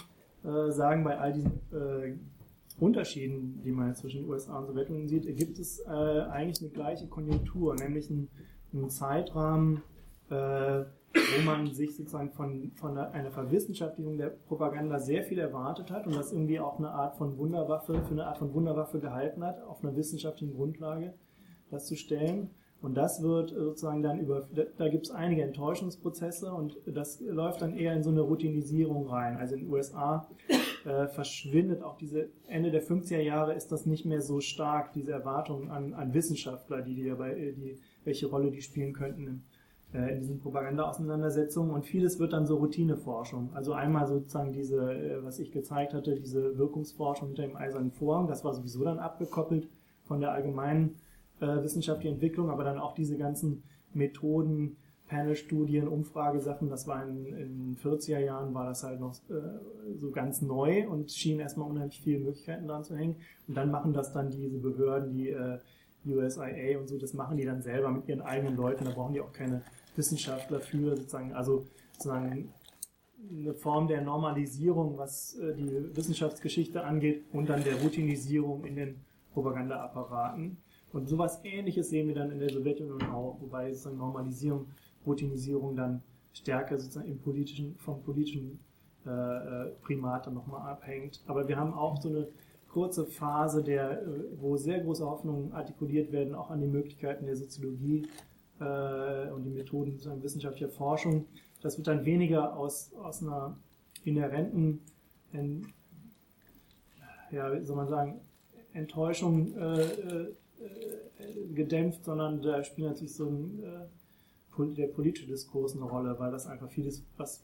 äh, sagen, bei all diesen äh, Unterschieden, die man zwischen den USA und Sowjetunion sieht, gibt es äh, eigentlich eine gleiche Konjunktur, nämlich einen, einen Zeitrahmen, äh, wo man sich sozusagen von, von einer Verwissenschaftlichung der Propaganda sehr viel erwartet hat und das irgendwie auch eine Art von Wunderwaffe, für eine Art von Wunderwaffe gehalten hat, auf einer wissenschaftlichen Grundlage das zu stellen. Und das wird sozusagen dann über, da gibt es einige Enttäuschungsprozesse und das läuft dann eher in so eine Routinisierung rein. Also in den USA äh, verschwindet auch diese, Ende der 50er Jahre ist das nicht mehr so stark, diese Erwartungen an, an Wissenschaftler, die, die dabei, die, welche Rolle die spielen könnten im äh, in diesen Propaganda-Auseinandersetzungen und vieles wird dann so Routineforschung. Also einmal sozusagen diese, äh, was ich gezeigt hatte, diese Wirkungsforschung hinter dem eisernen Vorhang, das war sowieso dann abgekoppelt von der allgemeinen äh, wissenschaftlichen Entwicklung, aber dann auch diese ganzen Methoden, Panelstudien, Umfragesachen, das war in, in 40er Jahren, war das halt noch äh, so ganz neu und schien erstmal unheimlich viele Möglichkeiten dran zu hängen. Und dann machen das dann diese Behörden, die äh, USIA und so, das machen die dann selber mit ihren eigenen Leuten, da brauchen die auch keine Wissenschaftler für sozusagen, also sozusagen eine Form der Normalisierung, was äh, die Wissenschaftsgeschichte angeht und dann der Routinisierung in den Propagandaapparaten. Und sowas ähnliches sehen wir dann in der Sowjetunion auch, wobei sozusagen Normalisierung, Routinisierung dann stärker sozusagen im politischen, vom politischen äh, äh Primat dann nochmal abhängt. Aber wir haben auch so eine kurze Phase, der, äh, wo sehr große Hoffnungen artikuliert werden, auch an die Möglichkeiten der Soziologie äh, und die Methoden wissenschaftlicher Forschung. Das wird dann weniger aus, aus einer inhärenten, in, ja, wie soll man sagen, Enttäuschung äh, äh, gedämpft, sondern da spielt natürlich so ein, äh, der politische Diskurs eine Rolle, weil das einfach vieles, was,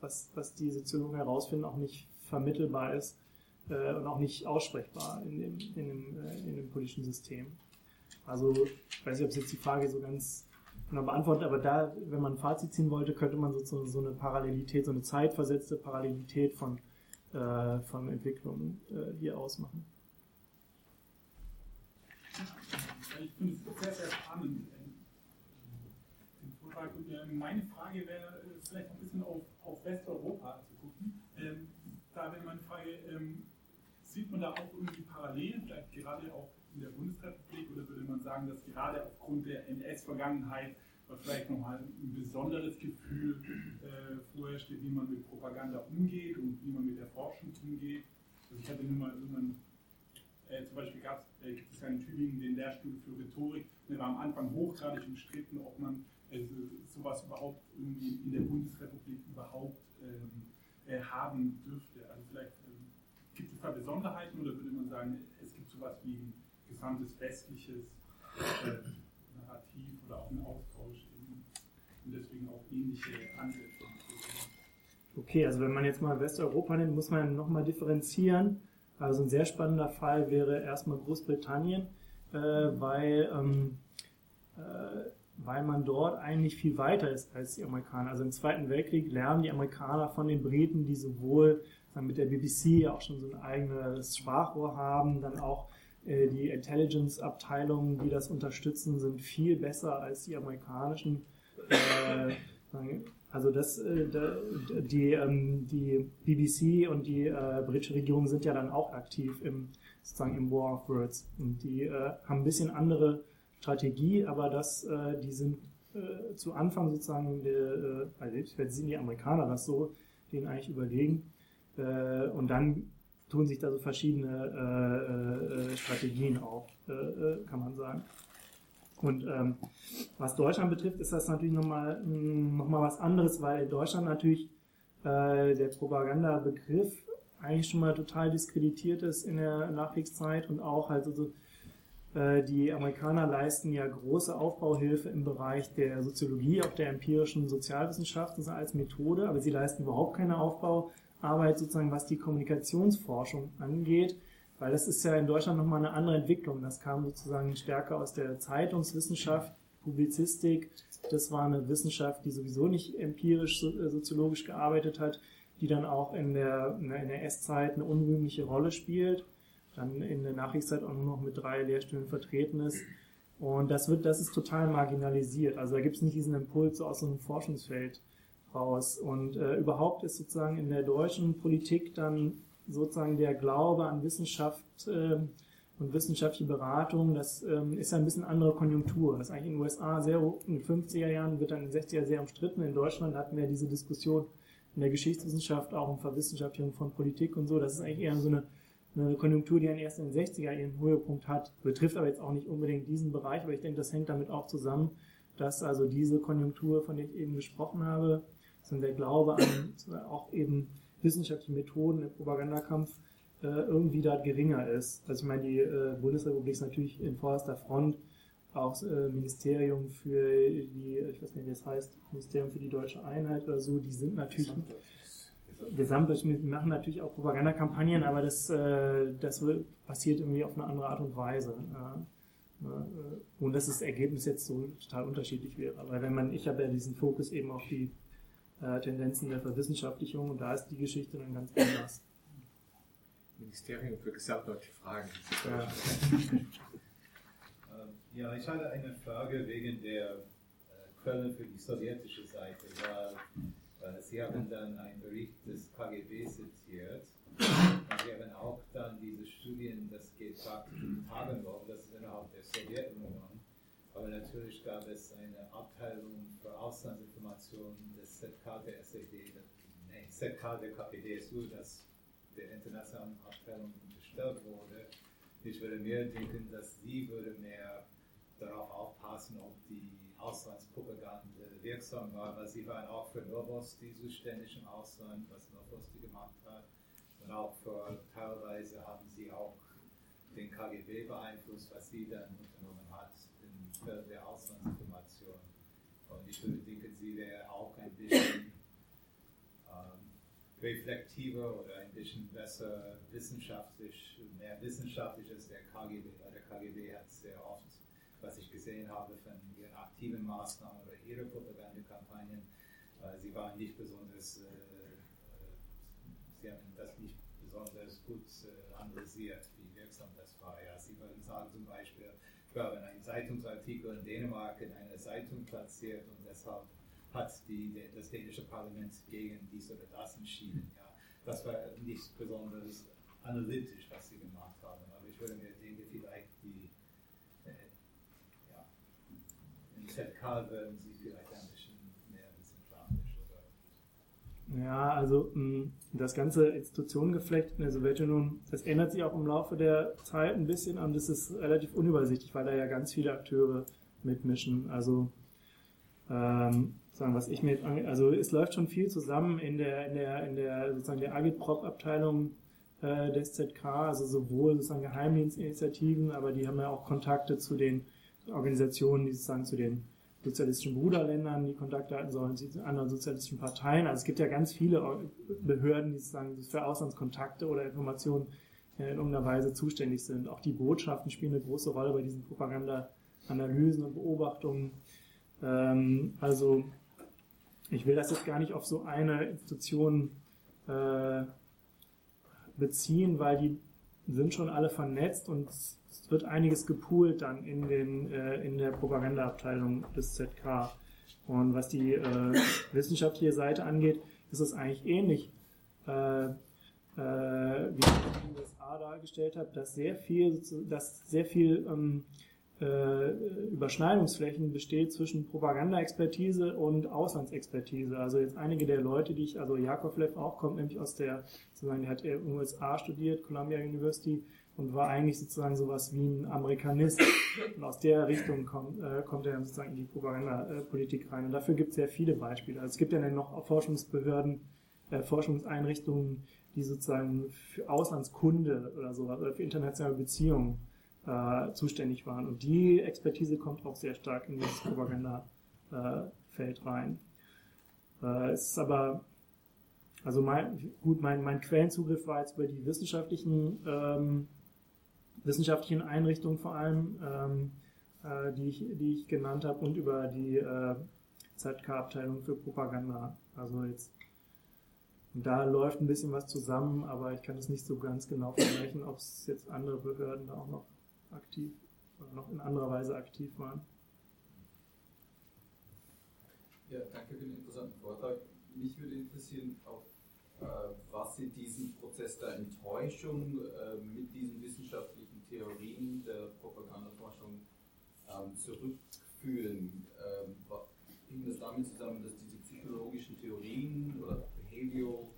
was, was die Soziologen herausfinden, auch nicht vermittelbar ist äh, und auch nicht aussprechbar in dem, in, dem, äh, in dem politischen System. Also, ich weiß nicht, ob es jetzt die Frage so ganz genau beantwortet, aber da, wenn man ein Fazit ziehen wollte, könnte man sozusagen so eine Parallelität, so eine zeitversetzte Parallelität von, äh, von Entwicklungen äh, hier ausmachen. Ich finde es sehr, sehr spannend, meine Frage wäre, äh, vielleicht ein bisschen auf, auf Westeuropa zu gucken. Ähm, da wäre meine Frage, ähm, sieht man da auch irgendwie Parallelen, vielleicht gerade auch in der Bundesrepublik, oder würde man sagen, dass gerade aufgrund der NS-Vergangenheit vielleicht nochmal ein besonderes Gefühl äh, vorherrscht, wie man mit Propaganda umgeht und wie man mit der Forschung umgeht? Also ich hatte nur mal so einen, äh, zum Beispiel äh, gibt es ja in Tübingen den Lehrstuhl für Rhetorik, der war am Anfang hochgradig umstritten, ob man also sowas überhaupt irgendwie in der Bundesrepublik überhaupt ähm, äh, haben dürfte. Also vielleicht Gibt es da Besonderheiten oder würde man sagen, es gibt sowas wie ein gesamtes westliches äh, Narrativ oder auch einen Austausch und deswegen auch ähnliche Ansätze? Okay, also wenn man jetzt mal Westeuropa nimmt, muss man nochmal differenzieren. Also ein sehr spannender Fall wäre erstmal Großbritannien, äh, weil, ähm, äh, weil man dort eigentlich viel weiter ist als die Amerikaner. Also im Zweiten Weltkrieg lernen die Amerikaner von den Briten, die sowohl mit der BBC auch schon so ein eigenes Sprachrohr haben, dann auch äh, die Intelligence-Abteilungen, die das unterstützen, sind viel besser als die amerikanischen. Äh, also das, äh, die, ähm, die BBC und die äh, britische Regierung sind ja dann auch aktiv im, sozusagen im War of Words. Und die äh, haben ein bisschen andere Strategie, aber das, die sind zu Anfang sozusagen, der, also sind die Amerikaner das so, denen eigentlich überlegen. Und dann tun sich da so verschiedene Strategien auf, kann man sagen. Und ähm, was Deutschland betrifft, ist das natürlich nochmal hm, noch mal was anderes, weil in Deutschland natürlich äh, der Propagandabegriff eigentlich schon mal total diskreditiert ist in der Nachkriegszeit und auch halt so, äh, die Amerikaner leisten ja große Aufbauhilfe im Bereich der Soziologie, auch der empirischen Sozialwissenschaften als Methode, aber sie leisten überhaupt keine Aufbau Arbeit sozusagen, was die Kommunikationsforschung angeht, weil das ist ja in Deutschland nochmal eine andere Entwicklung. Das kam sozusagen stärker aus der Zeitungswissenschaft, Publizistik. Das war eine Wissenschaft, die sowieso nicht empirisch äh, soziologisch gearbeitet hat, die dann auch in der, in der S-Zeit eine unrühmliche Rolle spielt, dann in der Nachkriegszeit auch nur noch mit drei Lehrstühlen vertreten ist. Und das wird, das ist total marginalisiert. Also da gibt es nicht diesen Impuls so aus so einem Forschungsfeld raus. Und äh, überhaupt ist sozusagen in der deutschen Politik dann sozusagen der Glaube an Wissenschaft äh, und wissenschaftliche Beratung, das ähm, ist ja ein bisschen andere Konjunktur. Das ist eigentlich in den USA sehr, in den 50er Jahren wird dann in den 60er sehr umstritten. In Deutschland hatten wir diese Diskussion in der Geschichtswissenschaft, auch um Verwissenschaftlichung von Politik und so. Das ist eigentlich eher so eine, eine Konjunktur, die dann erst in den 60er ihren Höhepunkt hat. Betrifft aber jetzt auch nicht unbedingt diesen Bereich, aber ich denke, das hängt damit auch zusammen, dass also diese Konjunktur, von der ich eben gesprochen habe, sondern der Glaube an auch eben wissenschaftliche Methoden im Propagandakampf äh, irgendwie da geringer ist. Also ich meine, die äh, Bundesrepublik ist natürlich in vorderster Front, auch äh, Ministerium für die, ich weiß nicht, wie das heißt, Ministerium für die deutsche Einheit oder so, die sind natürlich gesamtdeutsch, machen natürlich auch Propagandakampagnen, aber das, äh, das passiert irgendwie auf eine andere Art und Weise. Äh, und dass das Ergebnis jetzt so total unterschiedlich wäre. Aber wenn man, ich habe ja diesen Fokus eben auf die äh, Tendenzen der Verwissenschaftlichung und da ist die Geschichte dann ganz anders. Ministerium für gesamtdeutsche Fragen. Ja. Ja, ich hatte eine Frage wegen der äh, Quelle für die sowjetische Seite, weil äh, Sie haben dann einen Bericht des KGB zitiert und Sie haben auch dann diese Studien, das geht praktisch um Tagebuch, das ist innerhalb der Sowjetunion aber natürlich gab es eine Abteilung für Auslandsinformationen des ZK der SED, nee, ZK der KPDSU, das der internationalen Abteilung unterstellt wurde. Ich würde mehr denken, dass sie würde mehr darauf aufpassen, ob die Auslandspropaganda wirksam war, weil sie waren auch für Novosti zuständig im Ausland, was Novosti gemacht hat. Und auch für teilweise haben sie auch den KGB beeinflusst, was sie dann der Auslandsinformation. Und ich würde denken, sie wäre auch ein bisschen ähm, reflektiver oder ein bisschen besser wissenschaftlich, mehr wissenschaftlich als der KGB, der KGB hat sehr oft, was ich gesehen habe von ihren aktiven Maßnahmen oder ihre Propagandakampagnen, äh, sie waren nicht besonders, äh, äh, sie haben das nicht besonders gut äh, analysiert, wie wirksam das war. Ja, sie würden sagen zum Beispiel, glaube, einen Zeitungsartikel in Dänemark in einer Zeitung platziert und deshalb hat die, das dänische Parlament gegen dies oder das entschieden. Ja. Das war nicht besonders analytisch, was sie gemacht haben, aber ich würde mir denken, vielleicht die äh, ja, im ZK würden sie vielleicht ein bisschen mehr wissenschaftlich oder. Ja, also mm, das ganze Institutionengeflecht in der Sowjetunion, das ändert sich auch im Laufe der Zeit ein bisschen und es ist relativ unübersichtlich, weil da ja ganz viele Akteure mitmischen. Also ähm, sagen, was ich mir also es läuft schon viel zusammen in der in der in der sozusagen der Agitprop-Abteilung äh, des ZK, also sowohl sozusagen Geheimdienstinitiativen, aber die haben ja auch Kontakte zu den Organisationen, die sozusagen zu den sozialistischen Bruderländern, die Kontakte halten sollen, zu anderen sozialistischen Parteien. Also es gibt ja ganz viele Behörden, die sozusagen für Auslandskontakte oder Informationen in irgendeiner Weise zuständig sind. Auch die Botschaften spielen eine große Rolle bei diesen Propaganda-Analysen und Beobachtungen. Ähm, also ich will das jetzt gar nicht auf so eine Institution äh, beziehen, weil die sind schon alle vernetzt und es wird einiges gepoolt dann in, den, äh, in der Propagandaabteilung des ZK. Und was die äh, wissenschaftliche Seite angeht, ist es eigentlich ähnlich, äh, äh, wie ich in den USA dargestellt habe, dass sehr viel, dass sehr viel ähm, äh, Überschneidungsflächen besteht zwischen Propagandaexpertise und Auslandsexpertise. Also jetzt einige der Leute, die ich, also Jakovlev auch kommt nämlich aus der, sozusagen, der hat in USA studiert, Columbia University, und war eigentlich sozusagen sowas wie ein Amerikanist. Und aus der Richtung kommt, äh, kommt er sozusagen in die Propagandapolitik rein. Und dafür gibt es sehr viele Beispiele. Also es gibt ja dann noch Forschungsbehörden, äh, Forschungseinrichtungen, die sozusagen für Auslandskunde oder sowas, oder für internationale Beziehungen äh, zuständig waren. Und die Expertise kommt auch sehr stark in das Propagandafeld rein. Äh, es ist aber also mein, gut, mein, mein Quellenzugriff war jetzt über die wissenschaftlichen, ähm, wissenschaftlichen Einrichtungen vor allem, ähm, äh, die, ich, die ich genannt habe und über die äh, ZK-Abteilung für Propaganda. Also jetzt da läuft ein bisschen was zusammen, aber ich kann es nicht so ganz genau vergleichen, ob es jetzt andere Behörden da auch noch aktiv oder noch in anderer Weise aktiv waren. Ja, danke für den interessanten Vortrag. Mich würde interessieren, auf äh, was Sie diesen Prozess der Enttäuschung äh, mit diesen wissenschaftlichen Theorien der Propagandaforschung ähm, zurückführen. Ähm, hing das damit zusammen, dass diese psychologischen Theorien oder Behavioral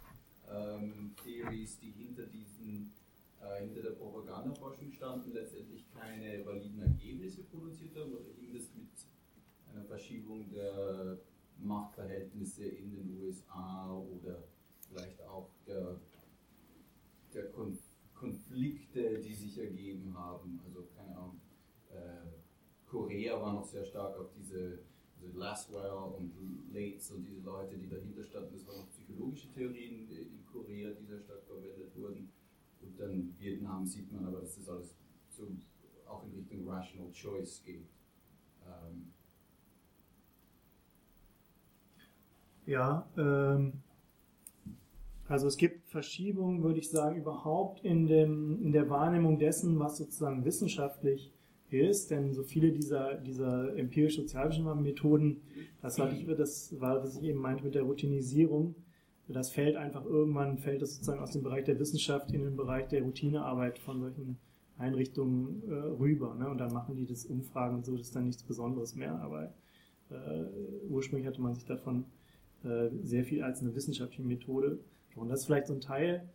ähm, Theories, die hinter diesen äh, hinter der Propagandaforschung standen, letztendlich keine validen Ergebnisse produziert haben oder hing das mit einer Verschiebung der Machtverhältnisse in den USA oder vielleicht auch der, der Konflikte, die sich ergeben haben. Also keine Ahnung, äh, Korea war noch sehr stark auf diese also Laswell und Lates und diese Leute, die dahinter standen, das waren noch psychologische Theorien in Korea, die sehr stark verwendet wurden. Und dann Vietnam sieht man aber, dass das alles so auch in Richtung Rational Choice geht. Ähm, Ja, ähm, also es gibt Verschiebungen, würde ich sagen, überhaupt in, dem, in der Wahrnehmung dessen, was sozusagen wissenschaftlich ist, denn so viele dieser, dieser empirisch-sozialischen Methoden, das, hatte ich, das war, was ich eben meinte mit der Routinisierung, das fällt einfach irgendwann, fällt das sozusagen aus dem Bereich der Wissenschaft in den Bereich der Routinearbeit von solchen Einrichtungen äh, rüber. Ne? Und dann machen die das Umfragen und so, das ist dann nichts Besonderes mehr. Aber äh, ursprünglich hatte man sich davon äh, sehr viel als eine wissenschaftliche Methode. Und das ist vielleicht so ein Teil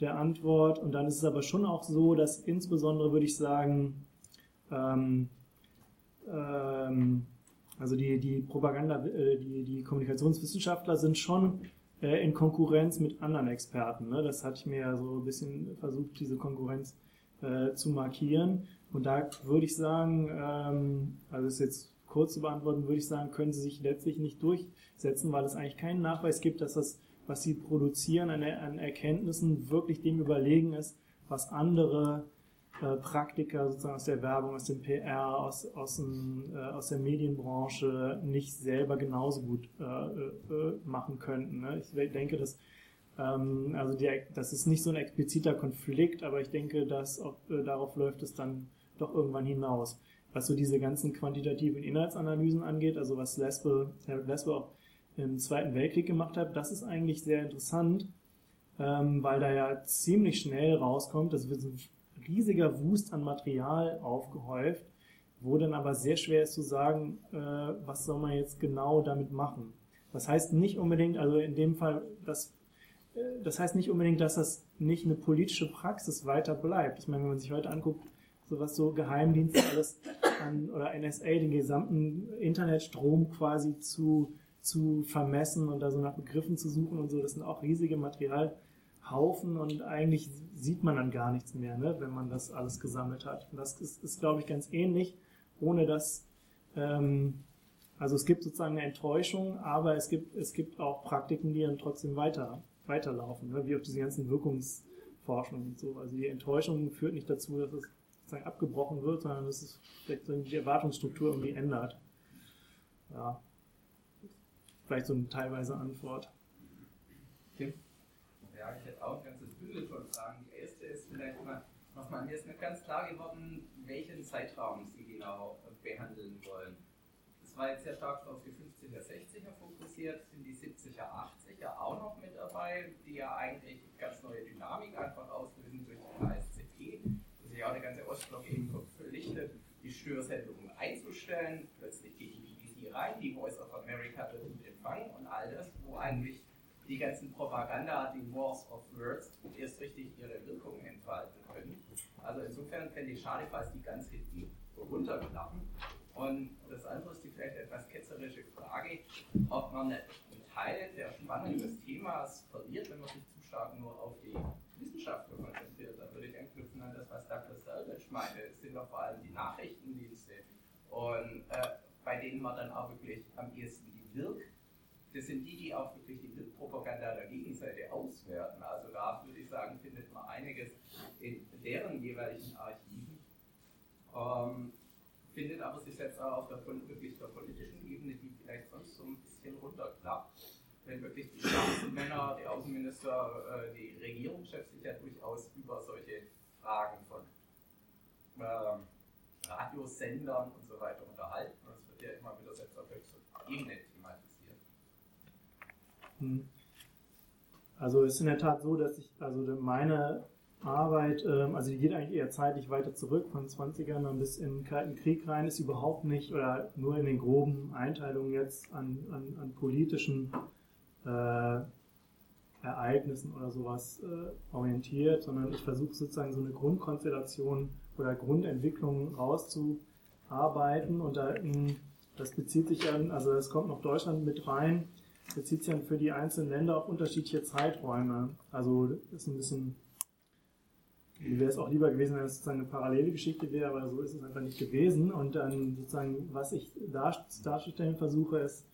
der Antwort. Und dann ist es aber schon auch so, dass insbesondere würde ich sagen, ähm, ähm, also die, die Propaganda, äh, die, die Kommunikationswissenschaftler sind schon äh, in Konkurrenz mit anderen Experten. Ne? Das hatte ich mir ja so ein bisschen versucht, diese Konkurrenz äh, zu markieren. Und da würde ich sagen, ähm, also ist jetzt kurz zu beantworten, würde ich sagen, können sie sich letztlich nicht durchsetzen, weil es eigentlich keinen Nachweis gibt, dass das, was sie produzieren an, an Erkenntnissen, wirklich dem überlegen ist, was andere äh, Praktiker sozusagen aus der Werbung, aus dem PR, aus, aus, dem, äh, aus der Medienbranche nicht selber genauso gut äh, äh, machen könnten. Ne? Ich denke, dass also die, das ist nicht so ein expliziter Konflikt, aber ich denke, dass auch, äh, darauf läuft es dann doch irgendwann hinaus was so diese ganzen quantitativen Inhaltsanalysen angeht, also was Lesbe, Herr Lesbe auch im Zweiten Weltkrieg gemacht hat, das ist eigentlich sehr interessant, ähm, weil da ja ziemlich schnell rauskommt, das wird ein riesiger Wust an Material aufgehäuft, wo dann aber sehr schwer ist zu sagen, äh, was soll man jetzt genau damit machen. Das heißt nicht unbedingt, also in dem Fall, das, äh, das heißt nicht unbedingt, dass das nicht eine politische Praxis weiter bleibt. Ich meine, wenn man sich heute anguckt, so was so Geheimdienste alles an, oder NSA den gesamten Internetstrom quasi zu, zu vermessen und da so nach Begriffen zu suchen und so. Das sind auch riesige Materialhaufen und eigentlich sieht man dann gar nichts mehr, ne, wenn man das alles gesammelt hat. Und das ist, ist glaube ich, ganz ähnlich, ohne dass, ähm, also es gibt sozusagen eine Enttäuschung, aber es gibt, es gibt auch Praktiken, die dann trotzdem weiter, weiterlaufen, ne, wie auch diese ganzen Wirkungsforschungen und so. Also die Enttäuschung führt nicht dazu, dass es sozusagen abgebrochen wird, sondern dass es vielleicht die Erwartungsstruktur irgendwie ändert. Ja. Vielleicht so eine teilweise Antwort. Tim? Ja, ich hätte auch ein ganzes Bündel von Fragen. Die erste ist vielleicht mal nochmal, mir ist nicht ganz klar geworden, welchen Zeitraum Sie genau behandeln wollen. Das war jetzt sehr stark auf die 50er, 60er fokussiert, sind die 70er, 80er auch noch mit dabei, die ja eigentlich ganz neue Dynamik einfach auslösen durch die KSZG sich auch der ganze Ostblock eben verpflichtet, die Störsendungen einzustellen. Plötzlich geht die BBC rein, die Voice of America wird empfangen und all das, wo eigentlich die ganzen Propaganda, die Wars of Words erst richtig ihre Wirkungen entfalten können. Also insofern fände ich schade, falls die ganz hinten runterklappen. Und das andere ist die vielleicht etwas ketzerische Frage, ob man einen Teil der Spannung des Themas verliert, wenn man sich zu stark nur auf die Wissenschaftler konzentriert. Da würde ich anknüpfen an das, was Douglas Selvidge meinte. Es sind doch vor allem die Nachrichtendienste und äh, bei denen man dann auch wirklich am ehesten die das sind die, die auch wirklich die Bildpropaganda der Gegenseite auswerten. Also da würde ich sagen, findet man einiges in deren jeweiligen Archiven. Ähm, findet aber sich selbst auch auf der, wirklich der politischen Ebene, die vielleicht sonst so ein bisschen runterklappt. Die die Außenminister, äh, die Regierungschefs sich ja durchaus über solche Fragen von ähm, Radiosendern und so weiter unterhalten. Es wird ja immer wieder selbst auf höchster Ebene thematisiert. Hm. Also es ist in der Tat so, dass ich, also meine Arbeit, ähm, also die geht eigentlich eher zeitlich weiter zurück, von 20ern dann bis in den Kalten Krieg rein, ist überhaupt nicht oder nur in den groben Einteilungen jetzt an, an, an politischen äh, Ereignissen oder sowas äh, orientiert, sondern ich versuche sozusagen so eine Grundkonstellation oder Grundentwicklung rauszuarbeiten und da in, das bezieht sich dann, also es kommt noch Deutschland mit rein, bezieht sich dann für die einzelnen Länder auf unterschiedliche Zeiträume. Also ist ein bisschen wäre es auch lieber gewesen, wenn es sozusagen eine parallele Geschichte wäre, aber so ist es einfach nicht gewesen. Und dann sozusagen, was ich darzustellen versuche, ist,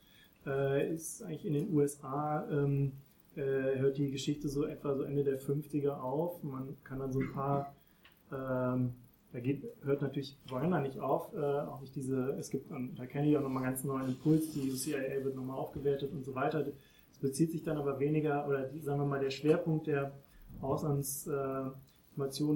äh, ist eigentlich in den USA, ähm, äh, hört die Geschichte so etwa so Ende der 50er auf. Man kann dann so ein paar, ähm, da geht, hört natürlich Wagner nicht auf, äh, auch nicht diese, es gibt, da kenne ich auch nochmal ganz neuen Impuls, die CIA wird nochmal aufgewertet und so weiter. Es bezieht sich dann aber weniger, oder die, sagen wir mal, der Schwerpunkt der Auslands, äh,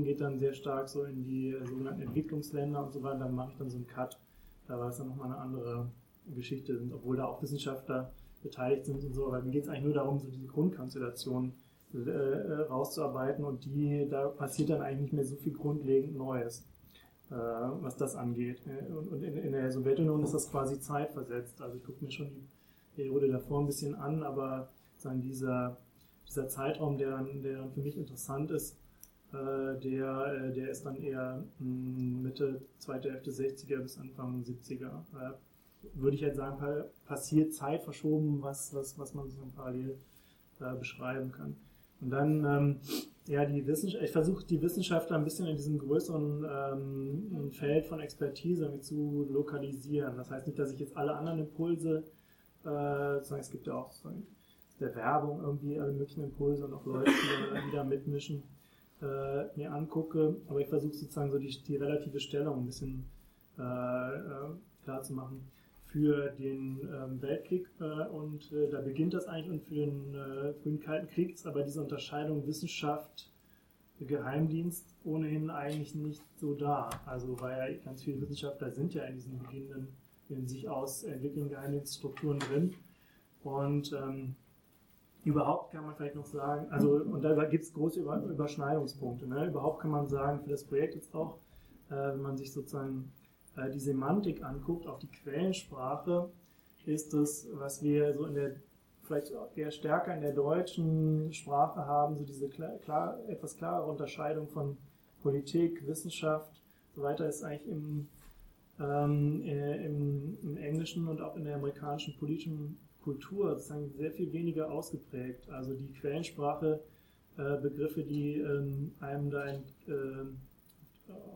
geht dann sehr stark so in die äh, sogenannten Entwicklungsländer und so weiter. Dann mache ich dann so einen Cut. Da war es dann nochmal eine andere Geschichte, obwohl da auch Wissenschaftler beteiligt sind und so. Aber mir geht es eigentlich nur darum, so diese Grundkonstellation äh, äh, rauszuarbeiten und die, da passiert dann eigentlich nicht mehr so viel grundlegend Neues, äh, was das angeht. Äh, und, und in, in, der Sowjetunion ist das quasi zeitversetzt. Also ich gucke mir schon die Periode davor ein bisschen an, aber sagen dieser, dieser Zeitraum, der, der für mich interessant ist, äh, der, äh, der ist dann eher hm, Mitte, zweite Hälfte 60er bis Anfang 70er. Äh, würde ich jetzt sagen, passiert Zeit verschoben, was, was, was man so parallel beschreiben kann. Und dann, ähm, ja, die Wissenschaft, ich versuche die Wissenschaftler ein bisschen in diesem größeren ähm, Feld von Expertise zu lokalisieren. Das heißt nicht, dass ich jetzt alle anderen Impulse, äh, es gibt ja auch der Werbung irgendwie alle möglichen Impulse und auch Leute, die, die da mitmischen äh, mir angucke, aber ich versuche sozusagen so die, die relative Stellung ein bisschen äh, äh, klar zu machen für den ähm, Weltkrieg äh, und äh, da beginnt das eigentlich und für den äh, frühen Kalten Krieg ist aber diese Unterscheidung Wissenschaft, Geheimdienst ohnehin eigentlich nicht so da. Also weil ja ganz viele Wissenschaftler sind ja in diesen beginnenden, in sich aus entwickelnden Geheimdienststrukturen drin und ähm, Überhaupt kann man vielleicht noch sagen, also und da gibt es große Überschneidungspunkte. Ne? Überhaupt kann man sagen, für das Projekt jetzt auch, äh, wenn man sich sozusagen äh, die Semantik anguckt, auch die Quellensprache, ist es, was wir so in der vielleicht eher stärker in der deutschen Sprache haben, so diese klar, klar, etwas klarere Unterscheidung von Politik, Wissenschaft, so weiter ist eigentlich im, ähm, äh, im, im Englischen und auch in der amerikanischen politischen Kultur sozusagen sehr viel weniger ausgeprägt. Also die Quellensprache, äh, Begriffe, die ähm, einem da, äh,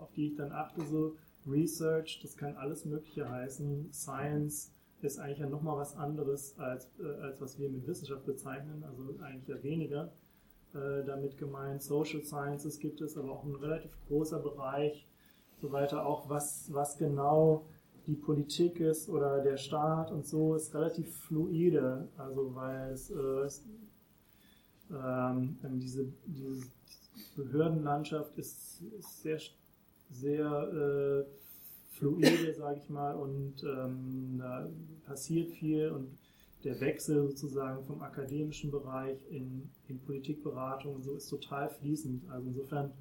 auf die ich dann achte, so Research, das kann alles Mögliche heißen. Science ist eigentlich ja nochmal was anderes, als, äh, als was wir mit Wissenschaft bezeichnen, also eigentlich ja weniger äh, damit gemeint. Social Sciences gibt es, aber auch ein relativ großer Bereich, so weiter, auch was, was genau die Politik ist oder der Staat und so ist relativ fluide, also weil es, äh, ähm, diese, diese Behördenlandschaft ist, ist sehr, sehr äh, fluide, sage ich mal, und ähm, da passiert viel und der Wechsel sozusagen vom akademischen Bereich in, in Politikberatung und so ist total fließend. Also insofern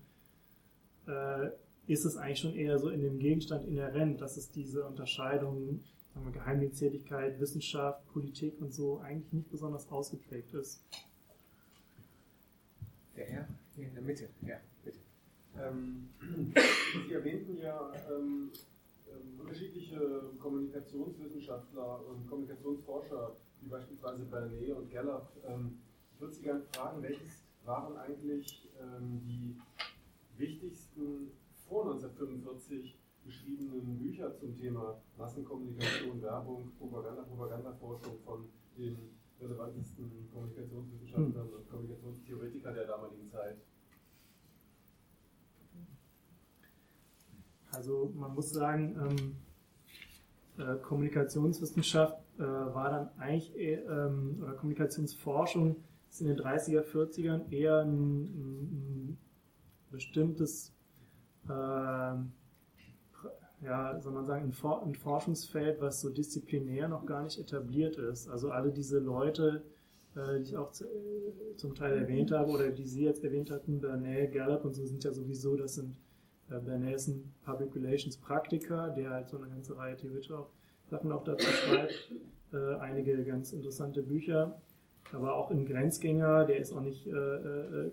äh, ist es eigentlich schon eher so in dem Gegenstand inhärent, dass es diese Unterscheidung, sagen wir, Geheimdiensttätigkeit, Wissenschaft, Politik und so eigentlich nicht besonders ausgeprägt ist. Der Herr in der Mitte, ja. Ähm, Sie erwähnten ja ähm, ähm, unterschiedliche Kommunikationswissenschaftler und Kommunikationsforscher, wie beispielsweise Bernet und Gallup. Ähm, ich würde Sie gerne fragen, welches waren eigentlich ähm, die wichtigsten vor 1945 geschriebenen Bücher zum Thema Massenkommunikation, Werbung, Propaganda, Propagandaforschung von den relevantesten Kommunikationswissenschaftlern hm. und Kommunikationstheoretikern der damaligen Zeit. Also man muss sagen, ähm, äh, Kommunikationswissenschaft äh, war dann eigentlich, ähm, oder Kommunikationsforschung ist in den 30er, 40ern eher ein, ein bestimmtes, äh, ja, soll man sagen, ein, For ein, Forschungsfeld, was so disziplinär noch gar nicht etabliert ist. Also alle diese Leute, äh, die ich auch zu, äh, zum Teil erwähnt habe oder die Sie jetzt erwähnt hatten, Bernay, Gallup und so sind ja sowieso, das sind äh, ist ein Public Relations Praktiker, der halt so eine ganze Reihe theoretischer Sachen auch dazu schreibt, äh, einige ganz interessante Bücher, aber auch ein Grenzgänger, der ist auch nicht, äh, äh,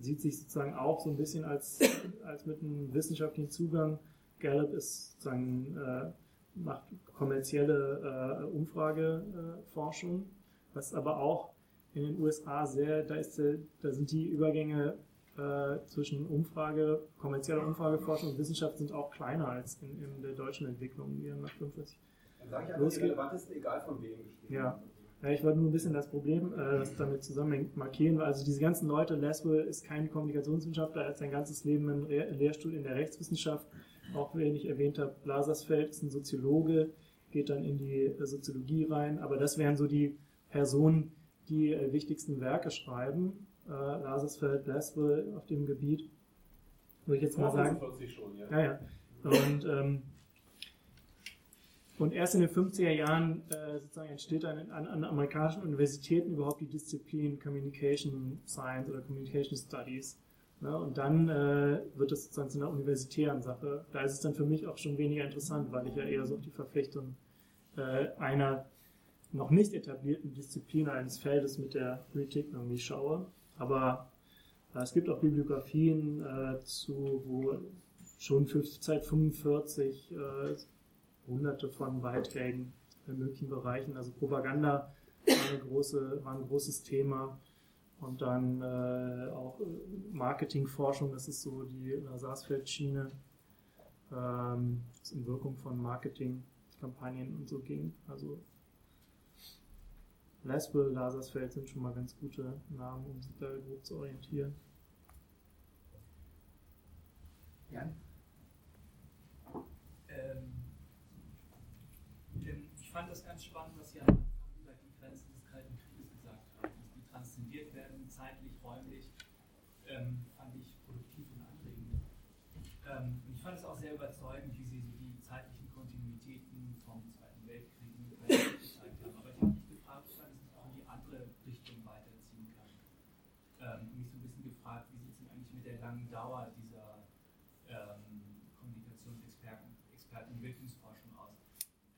sieht sich sozusagen auch so ein bisschen als, als mit einem wissenschaftlichen Zugang. Gallup ist sozusagen, äh, macht kommerzielle äh, Umfrageforschung, was aber auch in den USA sehr, da, ist, da sind die Übergänge äh, zwischen Umfrage, kommerzieller Umfrageforschung und Wissenschaft sind auch kleiner als in, in der deutschen Entwicklung, die nach 45 Dann sage ich einfach die relevantesten, egal von wem geschrieben. Ja. ja. ich wollte nur ein bisschen das Problem, äh, das damit zusammenhängt, markieren, also diese ganzen Leute, Laswell ist kein Kommunikationswissenschaftler, er hat sein ganzes Leben im Re Lehrstuhl in der Rechtswissenschaft, auch wenn ich erwähnt habe, Blasersfeld ist ein Soziologe, geht dann in die äh, Soziologie rein, aber das wären so die Personen, die äh, wichtigsten Werke schreiben äh, Lasersfeld, Laswell auf dem Gebiet, würde ich jetzt mal sagen. Schon, ja. ja, ja. Und, ähm, und erst in den 50er Jahren äh, sozusagen entsteht dann an, an amerikanischen Universitäten überhaupt die Disziplin Communication Science oder Communication Studies. Ne? Und dann äh, wird es sozusagen zu einer universitären Sache. Da ist es dann für mich auch schon weniger interessant, weil ich ja eher so auf die Verflechtung äh, einer noch nicht etablierten Disziplin eines Feldes mit der Politik irgendwie schaue. Aber äh, es gibt auch Bibliografien äh, zu, wo schon für seit 45 äh, hunderte von Beiträgen in möglichen Bereichen. Also Propaganda war, große, war ein großes Thema. Und dann äh, auch Marketingforschung, das ist so die Sarsfeld-Schiene, ähm, das in Wirkung von Marketingkampagnen und so ging. Also Laswell, Lasersfeld sind schon mal ganz gute Namen, um sich da grob zu orientieren. Ja. Ähm, ich fand das ganz spannend, was Sie über die Grenzen des Kalten Krieges gesagt haben, dass die transzendiert werden, zeitlich, räumlich. Ähm, fand ich produktiv und anregend. Ähm, ich fand es auch sehr überzeugend, wie Sie so die zeitlichen Kontinuitäten vom Zweiten Weltkrieg mit langen Dauer dieser ähm, Kommunikationsexperten, Experten Wirkungsforschung aus.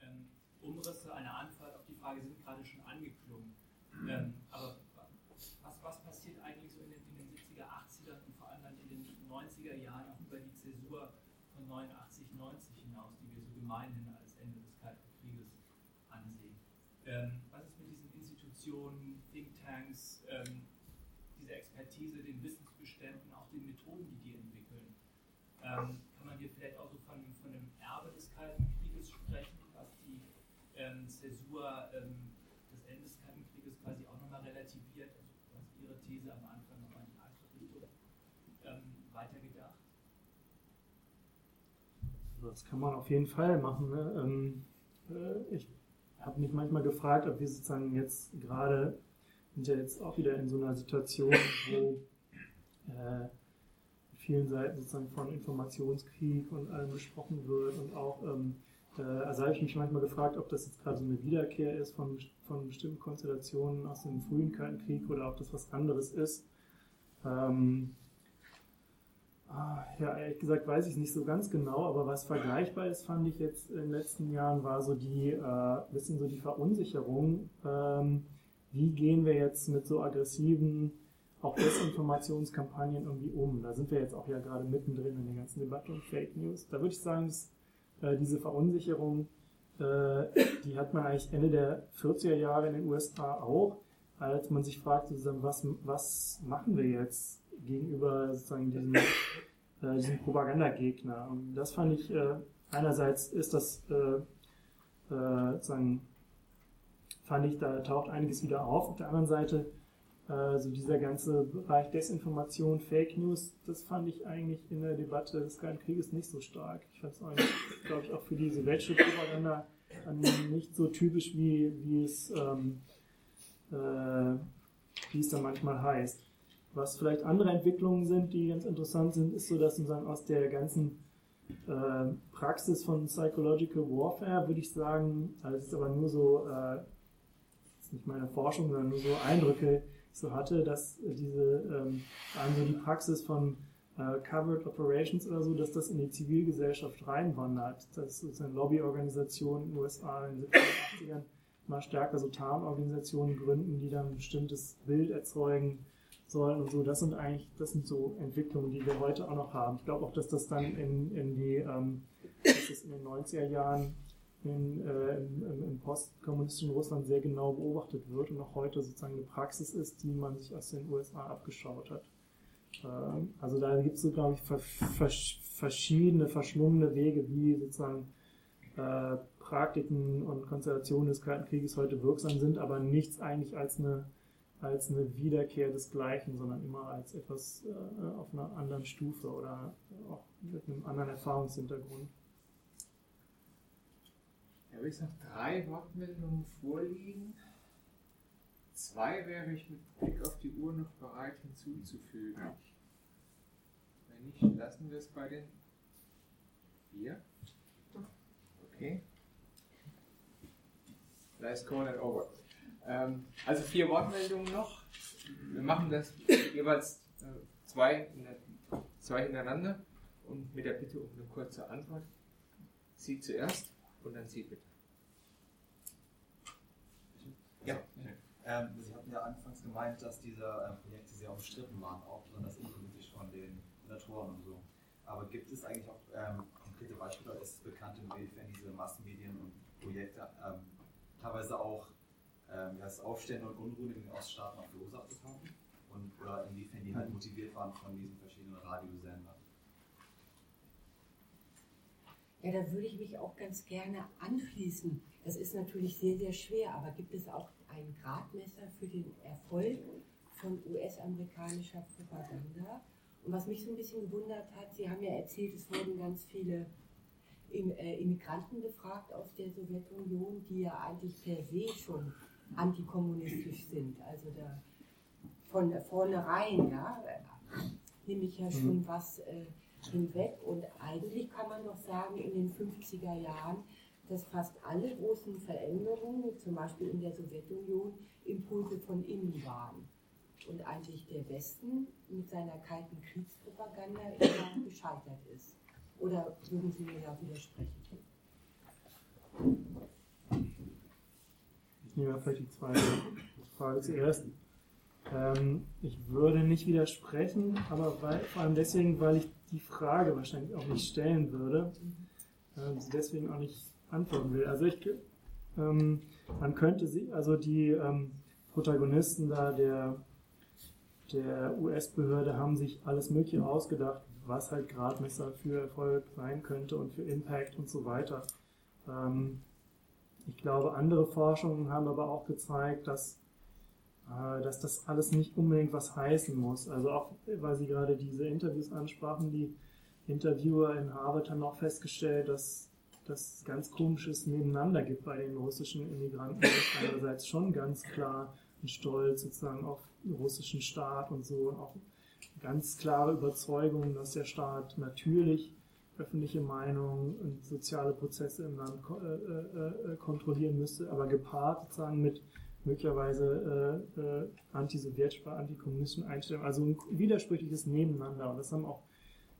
Ähm, Umrisse einer Antwort auf die Frage sind gerade schon angeklungen. Ähm, aber was, was passiert eigentlich so in den, in den 70er, 80er und vor allem in den 90er Jahren auch über die Zäsur von 89, 90 hinaus, die wir so gemeinhin als Ende des Kalten Krieges ansehen? Ähm, was ist mit diesen Institutionen, Thinktanks, ähm, diese Expertise, den Wissensbeständen, auch den Methoden, die die entwickeln. Ähm, kann man hier vielleicht auch so von, von dem Erbe des Kalten Krieges sprechen, was die ähm, Zäsur ähm, des Endes des Kalten Krieges quasi auch nochmal relativiert, also was Ihre These am Anfang nochmal in die andere Richtung ähm, weitergedacht? Das kann man auf jeden Fall machen. Ne? Ähm, äh, ich habe mich manchmal gefragt, ob wir sozusagen jetzt gerade sind ja jetzt auch wieder in so einer Situation, wo äh, vielen Seiten sozusagen von Informationskrieg und allem gesprochen wird und auch, ähm, äh, also habe ich mich manchmal gefragt, ob das jetzt gerade so eine Wiederkehr ist von, von bestimmten Konstellationen aus dem frühen Kalten Krieg oder ob das was anderes ist. Ähm, ja, ehrlich gesagt weiß ich nicht so ganz genau, aber was vergleichbar ist, fand ich jetzt in den letzten Jahren, war so die, äh, bisschen so die Verunsicherung, ähm, wie gehen wir jetzt mit so aggressiven auch Desinformationskampagnen irgendwie um. Da sind wir jetzt auch ja gerade mittendrin in der ganzen Debatte um Fake News. Da würde ich sagen, dass, äh, diese Verunsicherung, äh, die hat man eigentlich Ende der 40er Jahre in den USA auch, als man sich sozusagen, was, was machen wir jetzt gegenüber sozusagen diesem, äh, diesem Propagandagegner. Und das fand ich, äh, einerseits ist das äh, äh, sozusagen fand ich, da taucht einiges wieder auf. Auf der anderen Seite, äh, so dieser ganze Bereich Desinformation, Fake News, das fand ich eigentlich in der Debatte des Kalten Krieges nicht so stark. Ich fand es eigentlich, glaube ich, auch für die sowjetische Propaganda nicht so typisch, wie, wie es, ähm, äh, wie es dann manchmal heißt. Was vielleicht andere Entwicklungen sind, die ganz interessant sind, ist so, dass sozusagen aus der ganzen äh, Praxis von Psychological Warfare, würde ich sagen, also es ist aber nur so, äh, ist nicht meine Forschung, sondern nur so Eindrücke, ich so hatte, dass diese, ähm, so die Praxis von äh, Covered Operations oder so, dass das in die Zivilgesellschaft reinwandert, dass sozusagen Lobbyorganisationen in den USA in den 70er, 80ern mal stärker so Tarnorganisationen gründen, die dann ein bestimmtes Bild erzeugen, sollen und so. Das sind eigentlich, das sind so Entwicklungen, die wir heute auch noch haben. Ich glaube auch, dass das dann in, in die, ähm, dass das in den 90er Jahren in, äh, im, im postkommunistischen Russland sehr genau beobachtet wird und auch heute sozusagen eine Praxis ist, die man sich aus den USA abgeschaut hat. Ähm, also da gibt es so, glaube ich, ver, ver, verschiedene verschlungene Wege, wie sozusagen äh, Praktiken und Konstellationen des Kalten Krieges heute wirksam sind, aber nichts eigentlich als eine als eine Wiederkehr des Gleichen, sondern immer als etwas äh, auf einer anderen Stufe oder auch mit einem anderen Erfahrungshintergrund. Ja, habe ich noch drei Wortmeldungen vorliegen. Zwei wäre ich mit Blick auf die Uhr noch bereit hinzuzufügen. Wenn nicht, lassen wir es bei den vier. Okay. Let's call it over. Ähm, also vier Wortmeldungen noch. Wir machen das jeweils äh, zwei, zwei hintereinander und mit der Bitte um eine kurze Antwort. Sie zuerst und dann Sie bitte. Ja. Ähm, Sie hatten ja anfangs gemeint, dass diese äh, Projekte sehr umstritten waren, auch besonders innenpolitisch von den Senatoren und so. Aber gibt es eigentlich auch ähm, konkrete Beispiele, ist es bekannt, inwiefern diese Massenmedien und Projekte ähm, teilweise auch ähm, das Aufstände und Unruhen in den Oststaaten auch verursacht haben und oder inwiefern die halt motiviert waren von diesen verschiedenen Radiosendern. Ja, da würde ich mich auch ganz gerne anschließen. Das ist natürlich sehr, sehr schwer, aber gibt es auch ein Gradmesser für den Erfolg von US-amerikanischer Propaganda? Und was mich so ein bisschen gewundert hat, Sie haben ja erzählt, es wurden ganz viele äh, Immigranten befragt aus der Sowjetunion, die ja eigentlich per se schon antikommunistisch sind. Also da von vornherein, ja, nehme ich ja schon mhm. was äh, hinweg. Und eigentlich kann man doch sagen, in den 50er Jahren, dass fast alle großen Veränderungen, zum Beispiel in der Sowjetunion, Impulse von innen waren. Und eigentlich der Westen mit seiner kalten Kriegspropaganda immer gescheitert ist. Oder würden Sie mir da widersprechen? Ich nehme vielleicht die zweite Frage zuerst. Ähm, ich würde nicht widersprechen, aber weil, vor allem deswegen, weil ich die Frage wahrscheinlich auch nicht stellen würde, äh, sie deswegen auch nicht antworten will. Also ich, ähm, man könnte sie, also die ähm, Protagonisten da der, der US-Behörde haben sich alles Mögliche ausgedacht, was halt Gradmesser für Erfolg sein könnte und für Impact und so weiter. Ähm, ich glaube, andere Forschungen haben aber auch gezeigt, dass, äh, dass das alles nicht unbedingt was heißen muss. Also auch, weil Sie gerade diese Interviews ansprachen, die Interviewer in Harvard haben auch festgestellt, dass es ganz komisches Nebeneinander gibt bei den russischen Immigranten. Einerseits schon ganz klar ein Stolz sozusagen auf den russischen Staat und so, und auch ganz klare Überzeugung, dass der Staat natürlich öffentliche Meinung und soziale Prozesse im Land äh, äh, äh, kontrollieren müsste, aber gepaart sozusagen mit möglicherweise äh, äh, antisowjetischen, antikommunistischen Einstellungen, also ein widersprüchliches Nebeneinander. Und das haben auch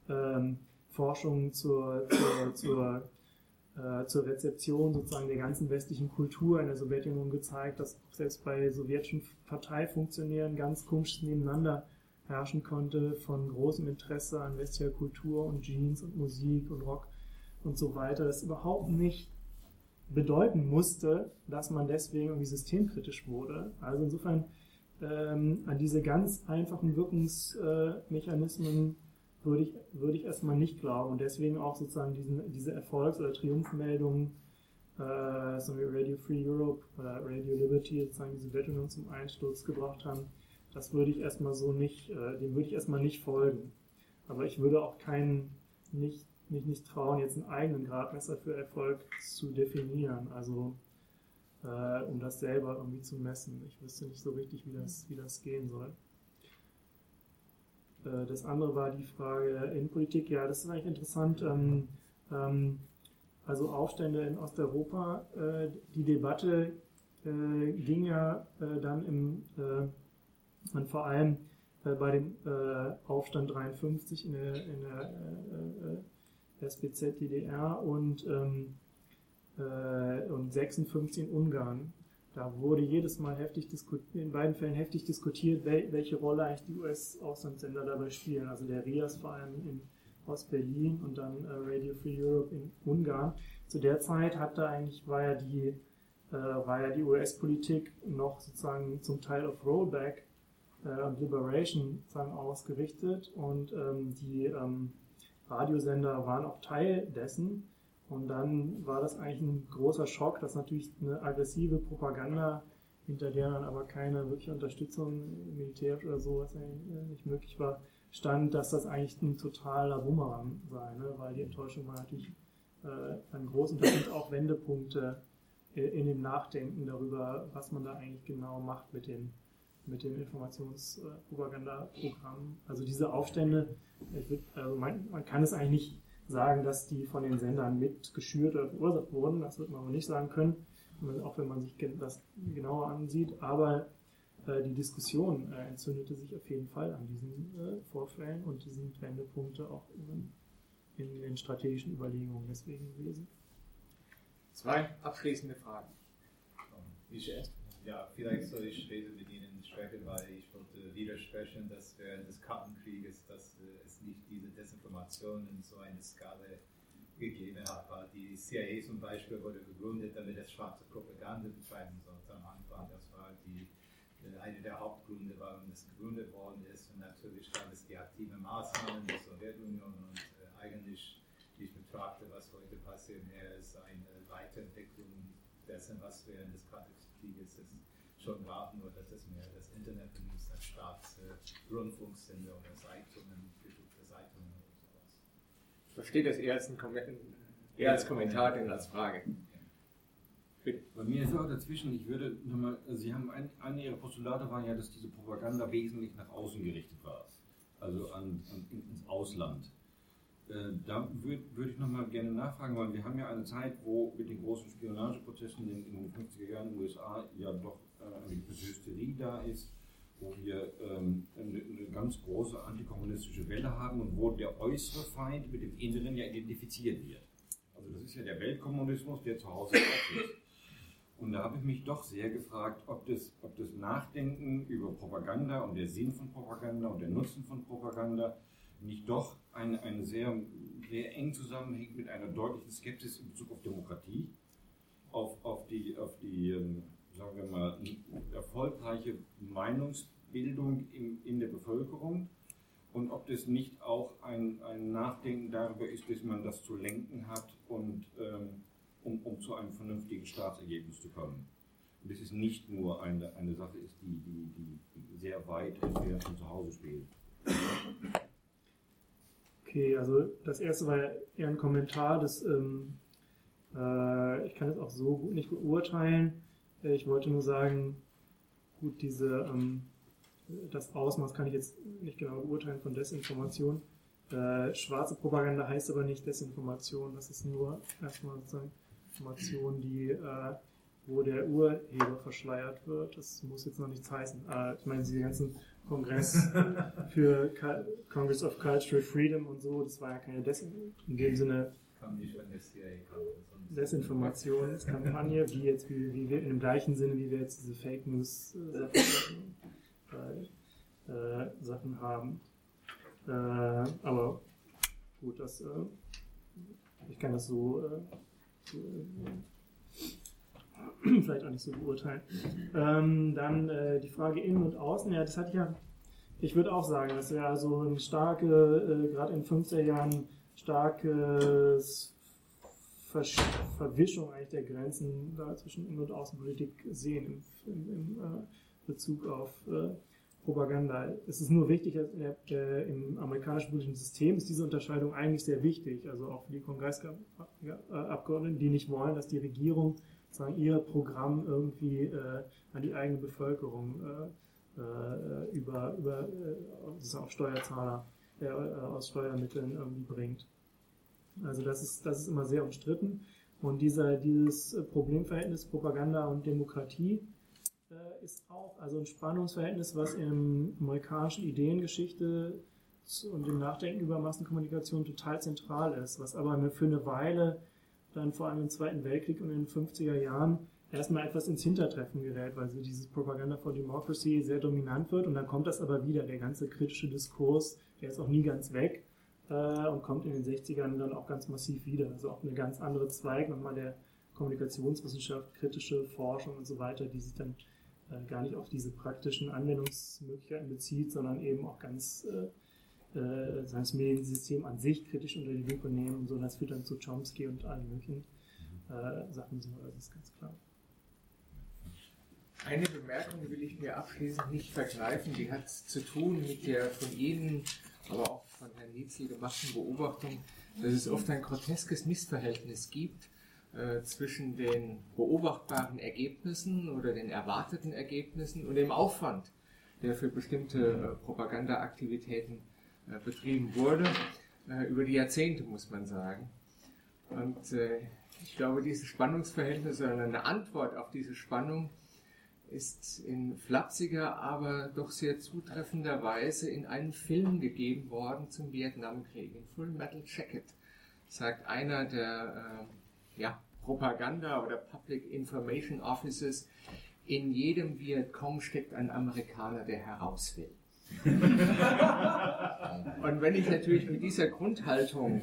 ähm, Forschungen zur, zur, zur, äh, zur Rezeption sozusagen der ganzen westlichen Kultur in der Sowjetunion gezeigt, dass selbst bei sowjetischen Parteifunktionären ganz komisches Nebeneinander herrschen konnte von großem Interesse an westlicher Kultur und Jeans und Musik und Rock und so weiter, das überhaupt nicht bedeuten musste, dass man deswegen irgendwie systemkritisch wurde. Also insofern ähm, an diese ganz einfachen Wirkungsmechanismen äh, würde ich, würde ich erstmal nicht glauben und deswegen auch sozusagen diesen, diese Erfolgs- oder Triumphmeldungen äh, so wie Radio Free Europe oder Radio Liberty sozusagen diese Betonung zum Einsturz gebracht haben, das würde ich erstmal so nicht, äh, dem würde ich erstmal nicht folgen. Aber ich würde auch keinen, nicht, mich nicht trauen, jetzt einen eigenen Gradmesser für Erfolg zu definieren. Also äh, um das selber irgendwie zu messen. Ich wüsste nicht so richtig, wie das, wie das gehen soll. Äh, das andere war die Frage Innenpolitik. Ja, das ist eigentlich interessant. Ähm, ähm, also Aufstände in Osteuropa, äh, die Debatte äh, ging ja dann im, und vor allem äh, bei dem Aufstand 53 in der, in der SPZ DDR und ähm, äh, und 56 in Ungarn. Da wurde jedes Mal heftig diskutiert, in beiden Fällen heftig diskutiert, wel welche Rolle eigentlich die US-Auslandssender dabei spielen. Also der RIAS vor allem in Ostberlin und dann äh, Radio Free Europe in Ungarn. Zu der Zeit hatte eigentlich, war ja die, äh, war ja die US-Politik noch sozusagen zum Teil auf Rollback äh, und Liberation sozusagen ausgerichtet und ähm, die ähm, Radiosender waren auch Teil dessen. Und dann war das eigentlich ein großer Schock, dass natürlich eine aggressive Propaganda, hinter der dann aber keine wirkliche Unterstützung militärisch oder so, was nicht möglich war, stand, dass das eigentlich ein totaler Bumerang sei, ne? weil die Enttäuschung war natürlich äh, ein groß und das sind auch Wendepunkte in dem Nachdenken darüber, was man da eigentlich genau macht mit den, mit den Informationspropagandaprogrammen. Also diese Aufstände, würd, also man, man kann es eigentlich nicht sagen, dass die von den Sendern mitgeschürt oder verursacht wurden. Das wird man wohl nicht sagen können, auch wenn man sich das genauer ansieht. Aber äh, die Diskussion äh, entzündete sich auf jeden Fall an diesen äh, Vorfällen und die sind Wendepunkte auch in, in den strategischen Überlegungen deswegen gewesen. Zwei abschließende Fragen. Ich, ja, vielleicht soll ich später mit Ihnen sprechen, weil ich wollte widersprechen, dass während des Kalten Krieges, dass es nicht diese Desinformation in so einer Skala gegeben hat. Weil die CIA zum Beispiel wurde gegründet, damit es schwarze Propaganda betreiben sollte am Anfang. Das war die, eine der Hauptgründe, warum es gegründet worden ist. Und natürlich gab es die aktiven Maßnahmen der Sowjetunion und äh, eigentlich, wie ich betrachte, was heute passiert, mehr ist eine Weiterentwicklung dessen, was während des Kalten Krieges ist schon war, nur dass es mehr das Internet benutzt als Staats äh, Rundfunksender oder Zeitungen, gedruckte Zeitungen oder sowas. Ich verstehe das eher als, eher als Kommentar, denn als Frage. Bei mir ist auch dazwischen, ich würde nochmal, also Sie haben, ein, eine Ihrer Postulate waren ja, dass diese Propaganda wesentlich nach außen gerichtet war. Also an, an ins Ausland. Äh, da würde würd ich nochmal gerne nachfragen, weil wir haben ja eine Zeit, wo mit den großen Spionageprozessen in, in den 50er Jahren in den USA ja doch äh, eine gewisse Hysterie da ist, wo wir ähm, eine, ganz große antikommunistische Welle haben und wo der äußere Feind mit dem Inneren ja identifiziert wird. Also das ist ja der Weltkommunismus, der zu Hause ist. Und da habe ich mich doch sehr gefragt, ob das, ob das Nachdenken über Propaganda und der Sinn von Propaganda und der Nutzen von Propaganda nicht doch eine, eine sehr, sehr eng zusammenhängt mit einer deutlichen Skepsis in Bezug auf Demokratie, auf, auf die, auf die ähm, sagen wir mal, erfolgreiche Meinungsbildung in, in der Bevölkerung und ob das nicht auch ein, ein Nachdenken darüber ist, dass man das zu lenken hat und ähm, um, um zu einem vernünftigen Staatsergebnis zu kommen. Und das ist nicht nur eine, eine Sache ist, die, die, die sehr weit entfernt von zu Hause spielt. Okay, also das erste war ja eher ein Kommentar, das ähm, äh, ich kann es auch so gut nicht beurteilen. Äh, ich wollte nur sagen, gut, diese, ähm, das Ausmaß kann ich jetzt nicht genau beurteilen von Desinformation. Äh, schwarze Propaganda heißt aber nicht Desinformation. Das ist nur erstmal sozusagen Information, die, äh, wo der Urheber verschleiert wird. Das muss jetzt noch nichts heißen. Äh, ich meine, diese ganzen Kongress für Congress of Cultural Freedom und so, das war ja keine Desinformation. In dem Sinne. Desinformationskampagne, wie jetzt, wie, wie wir in dem gleichen Sinne, wie wir jetzt diese Fake News äh, äh, Sachen haben. Äh, aber gut, das, äh, ich kann das so, äh, äh, vielleicht auch nicht so beurteilen. Ähm, dann die Frage innen und außen, ja, das hat ja, ich würde auch sagen, das wäre so ein starke, gerade in 50er Jahren, starkes Versch Verwischung eigentlich der Grenzen zwischen Innen- und Außenpolitik sehen im, im, im äh, Bezug auf äh, Propaganda. Es ist nur wichtig, äh, im amerikanischen politischen System ist diese Unterscheidung eigentlich sehr wichtig, also auch für die Kongressabgeordneten, die nicht wollen, dass die Regierung sagen, ihr Programm irgendwie äh, an die eigene Bevölkerung äh, äh über, über äh, auf Steuerzahler aus Steuermitteln irgendwie bringt. Also das ist, das ist immer sehr umstritten. Und dieser, dieses Problemverhältnis Propaganda und Demokratie äh, ist auch also ein Spannungsverhältnis, was in amerikanischen Ideengeschichte und im Nachdenken über Massenkommunikation total zentral ist, was aber für eine Weile dann vor allem im Zweiten Weltkrieg und in den 50er Jahren erstmal etwas ins Hintertreffen gerät, weil so dieses Propaganda for Democracy sehr dominant wird und dann kommt das aber wieder, der ganze kritische Diskurs, der ist auch nie ganz weg äh, und kommt in den 60ern dann auch ganz massiv wieder. Also auch eine ganz andere Zweig nochmal der Kommunikationswissenschaft, kritische Forschung und so weiter, die sich dann äh, gar nicht auf diese praktischen Anwendungsmöglichkeiten bezieht, sondern eben auch ganz äh, äh, das Mediensystem an sich kritisch unter die Lupe nehmen und so. Das führt dann zu Chomsky und allen möglichen äh, Sachen so, das ist ganz klar. Eine Bemerkung will ich mir abschließend nicht vergreifen, die hat zu tun mit der von Ihnen, aber auch von Herrn Nietzel gemachten Beobachtung, dass es oft ein groteskes Missverhältnis gibt äh, zwischen den beobachtbaren Ergebnissen oder den erwarteten Ergebnissen und dem Aufwand, der für bestimmte äh, Propagandaaktivitäten äh, betrieben wurde, über die Jahrzehnte muss man sagen. Und ich glaube, dieses Spannungsverhältnis oder eine Antwort auf diese Spannung ist in flapsiger, aber doch sehr zutreffender Weise in einen Film gegeben worden zum Vietnamkrieg. In Full Metal Jacket sagt einer der äh, ja, Propaganda oder Public Information Offices, in jedem Vietcong steckt ein Amerikaner, der heraus will. Und wenn ich natürlich mit dieser Grundhaltung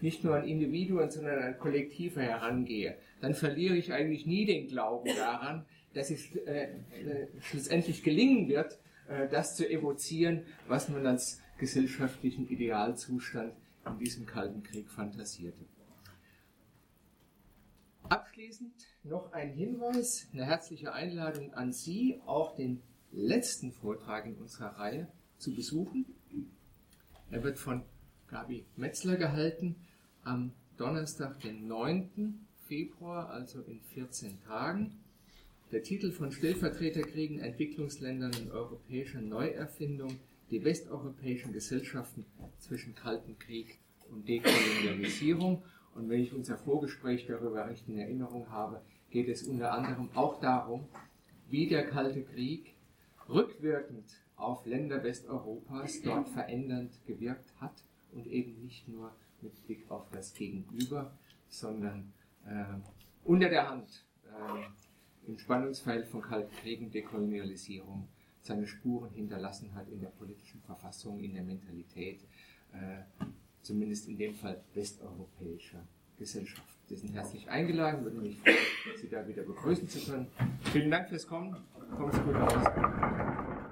nicht nur an Individuen, sondern an Kollektive herangehe, dann verliere ich eigentlich nie den Glauben daran, dass es äh, äh, schlussendlich gelingen wird, äh, das zu evozieren, was man als gesellschaftlichen Idealzustand in diesem Kalten Krieg fantasierte. Abschließend noch ein Hinweis, eine herzliche Einladung an Sie, auch den letzten Vortrag in unserer Reihe zu besuchen. Er wird von Gabi Metzler gehalten am Donnerstag, den 9. Februar, also in 14 Tagen. Der Titel von Stellvertreterkriegen, Entwicklungsländern und europäischer Neuerfindung, die westeuropäischen Gesellschaften zwischen Kalten Krieg und Dekolonialisierung. Und wenn ich unser Vorgespräch darüber recht in Erinnerung habe, geht es unter anderem auch darum, wie der Kalte Krieg rückwirkend auf Länder Westeuropas dort verändernd gewirkt hat und eben nicht nur mit Blick auf das Gegenüber, sondern äh, unter der Hand äh, im Spannungsfeld von Kalten Kriegen, Dekolonialisierung seine Spuren hinterlassen hat in der politischen Verfassung, in der Mentalität, äh, zumindest in dem Fall westeuropäischer Gesellschaft. Sie sind herzlich eingeladen, würde mich freuen, Sie da wieder begrüßen zu können. Vielen Dank fürs Kommen. Kommen Sie gut raus.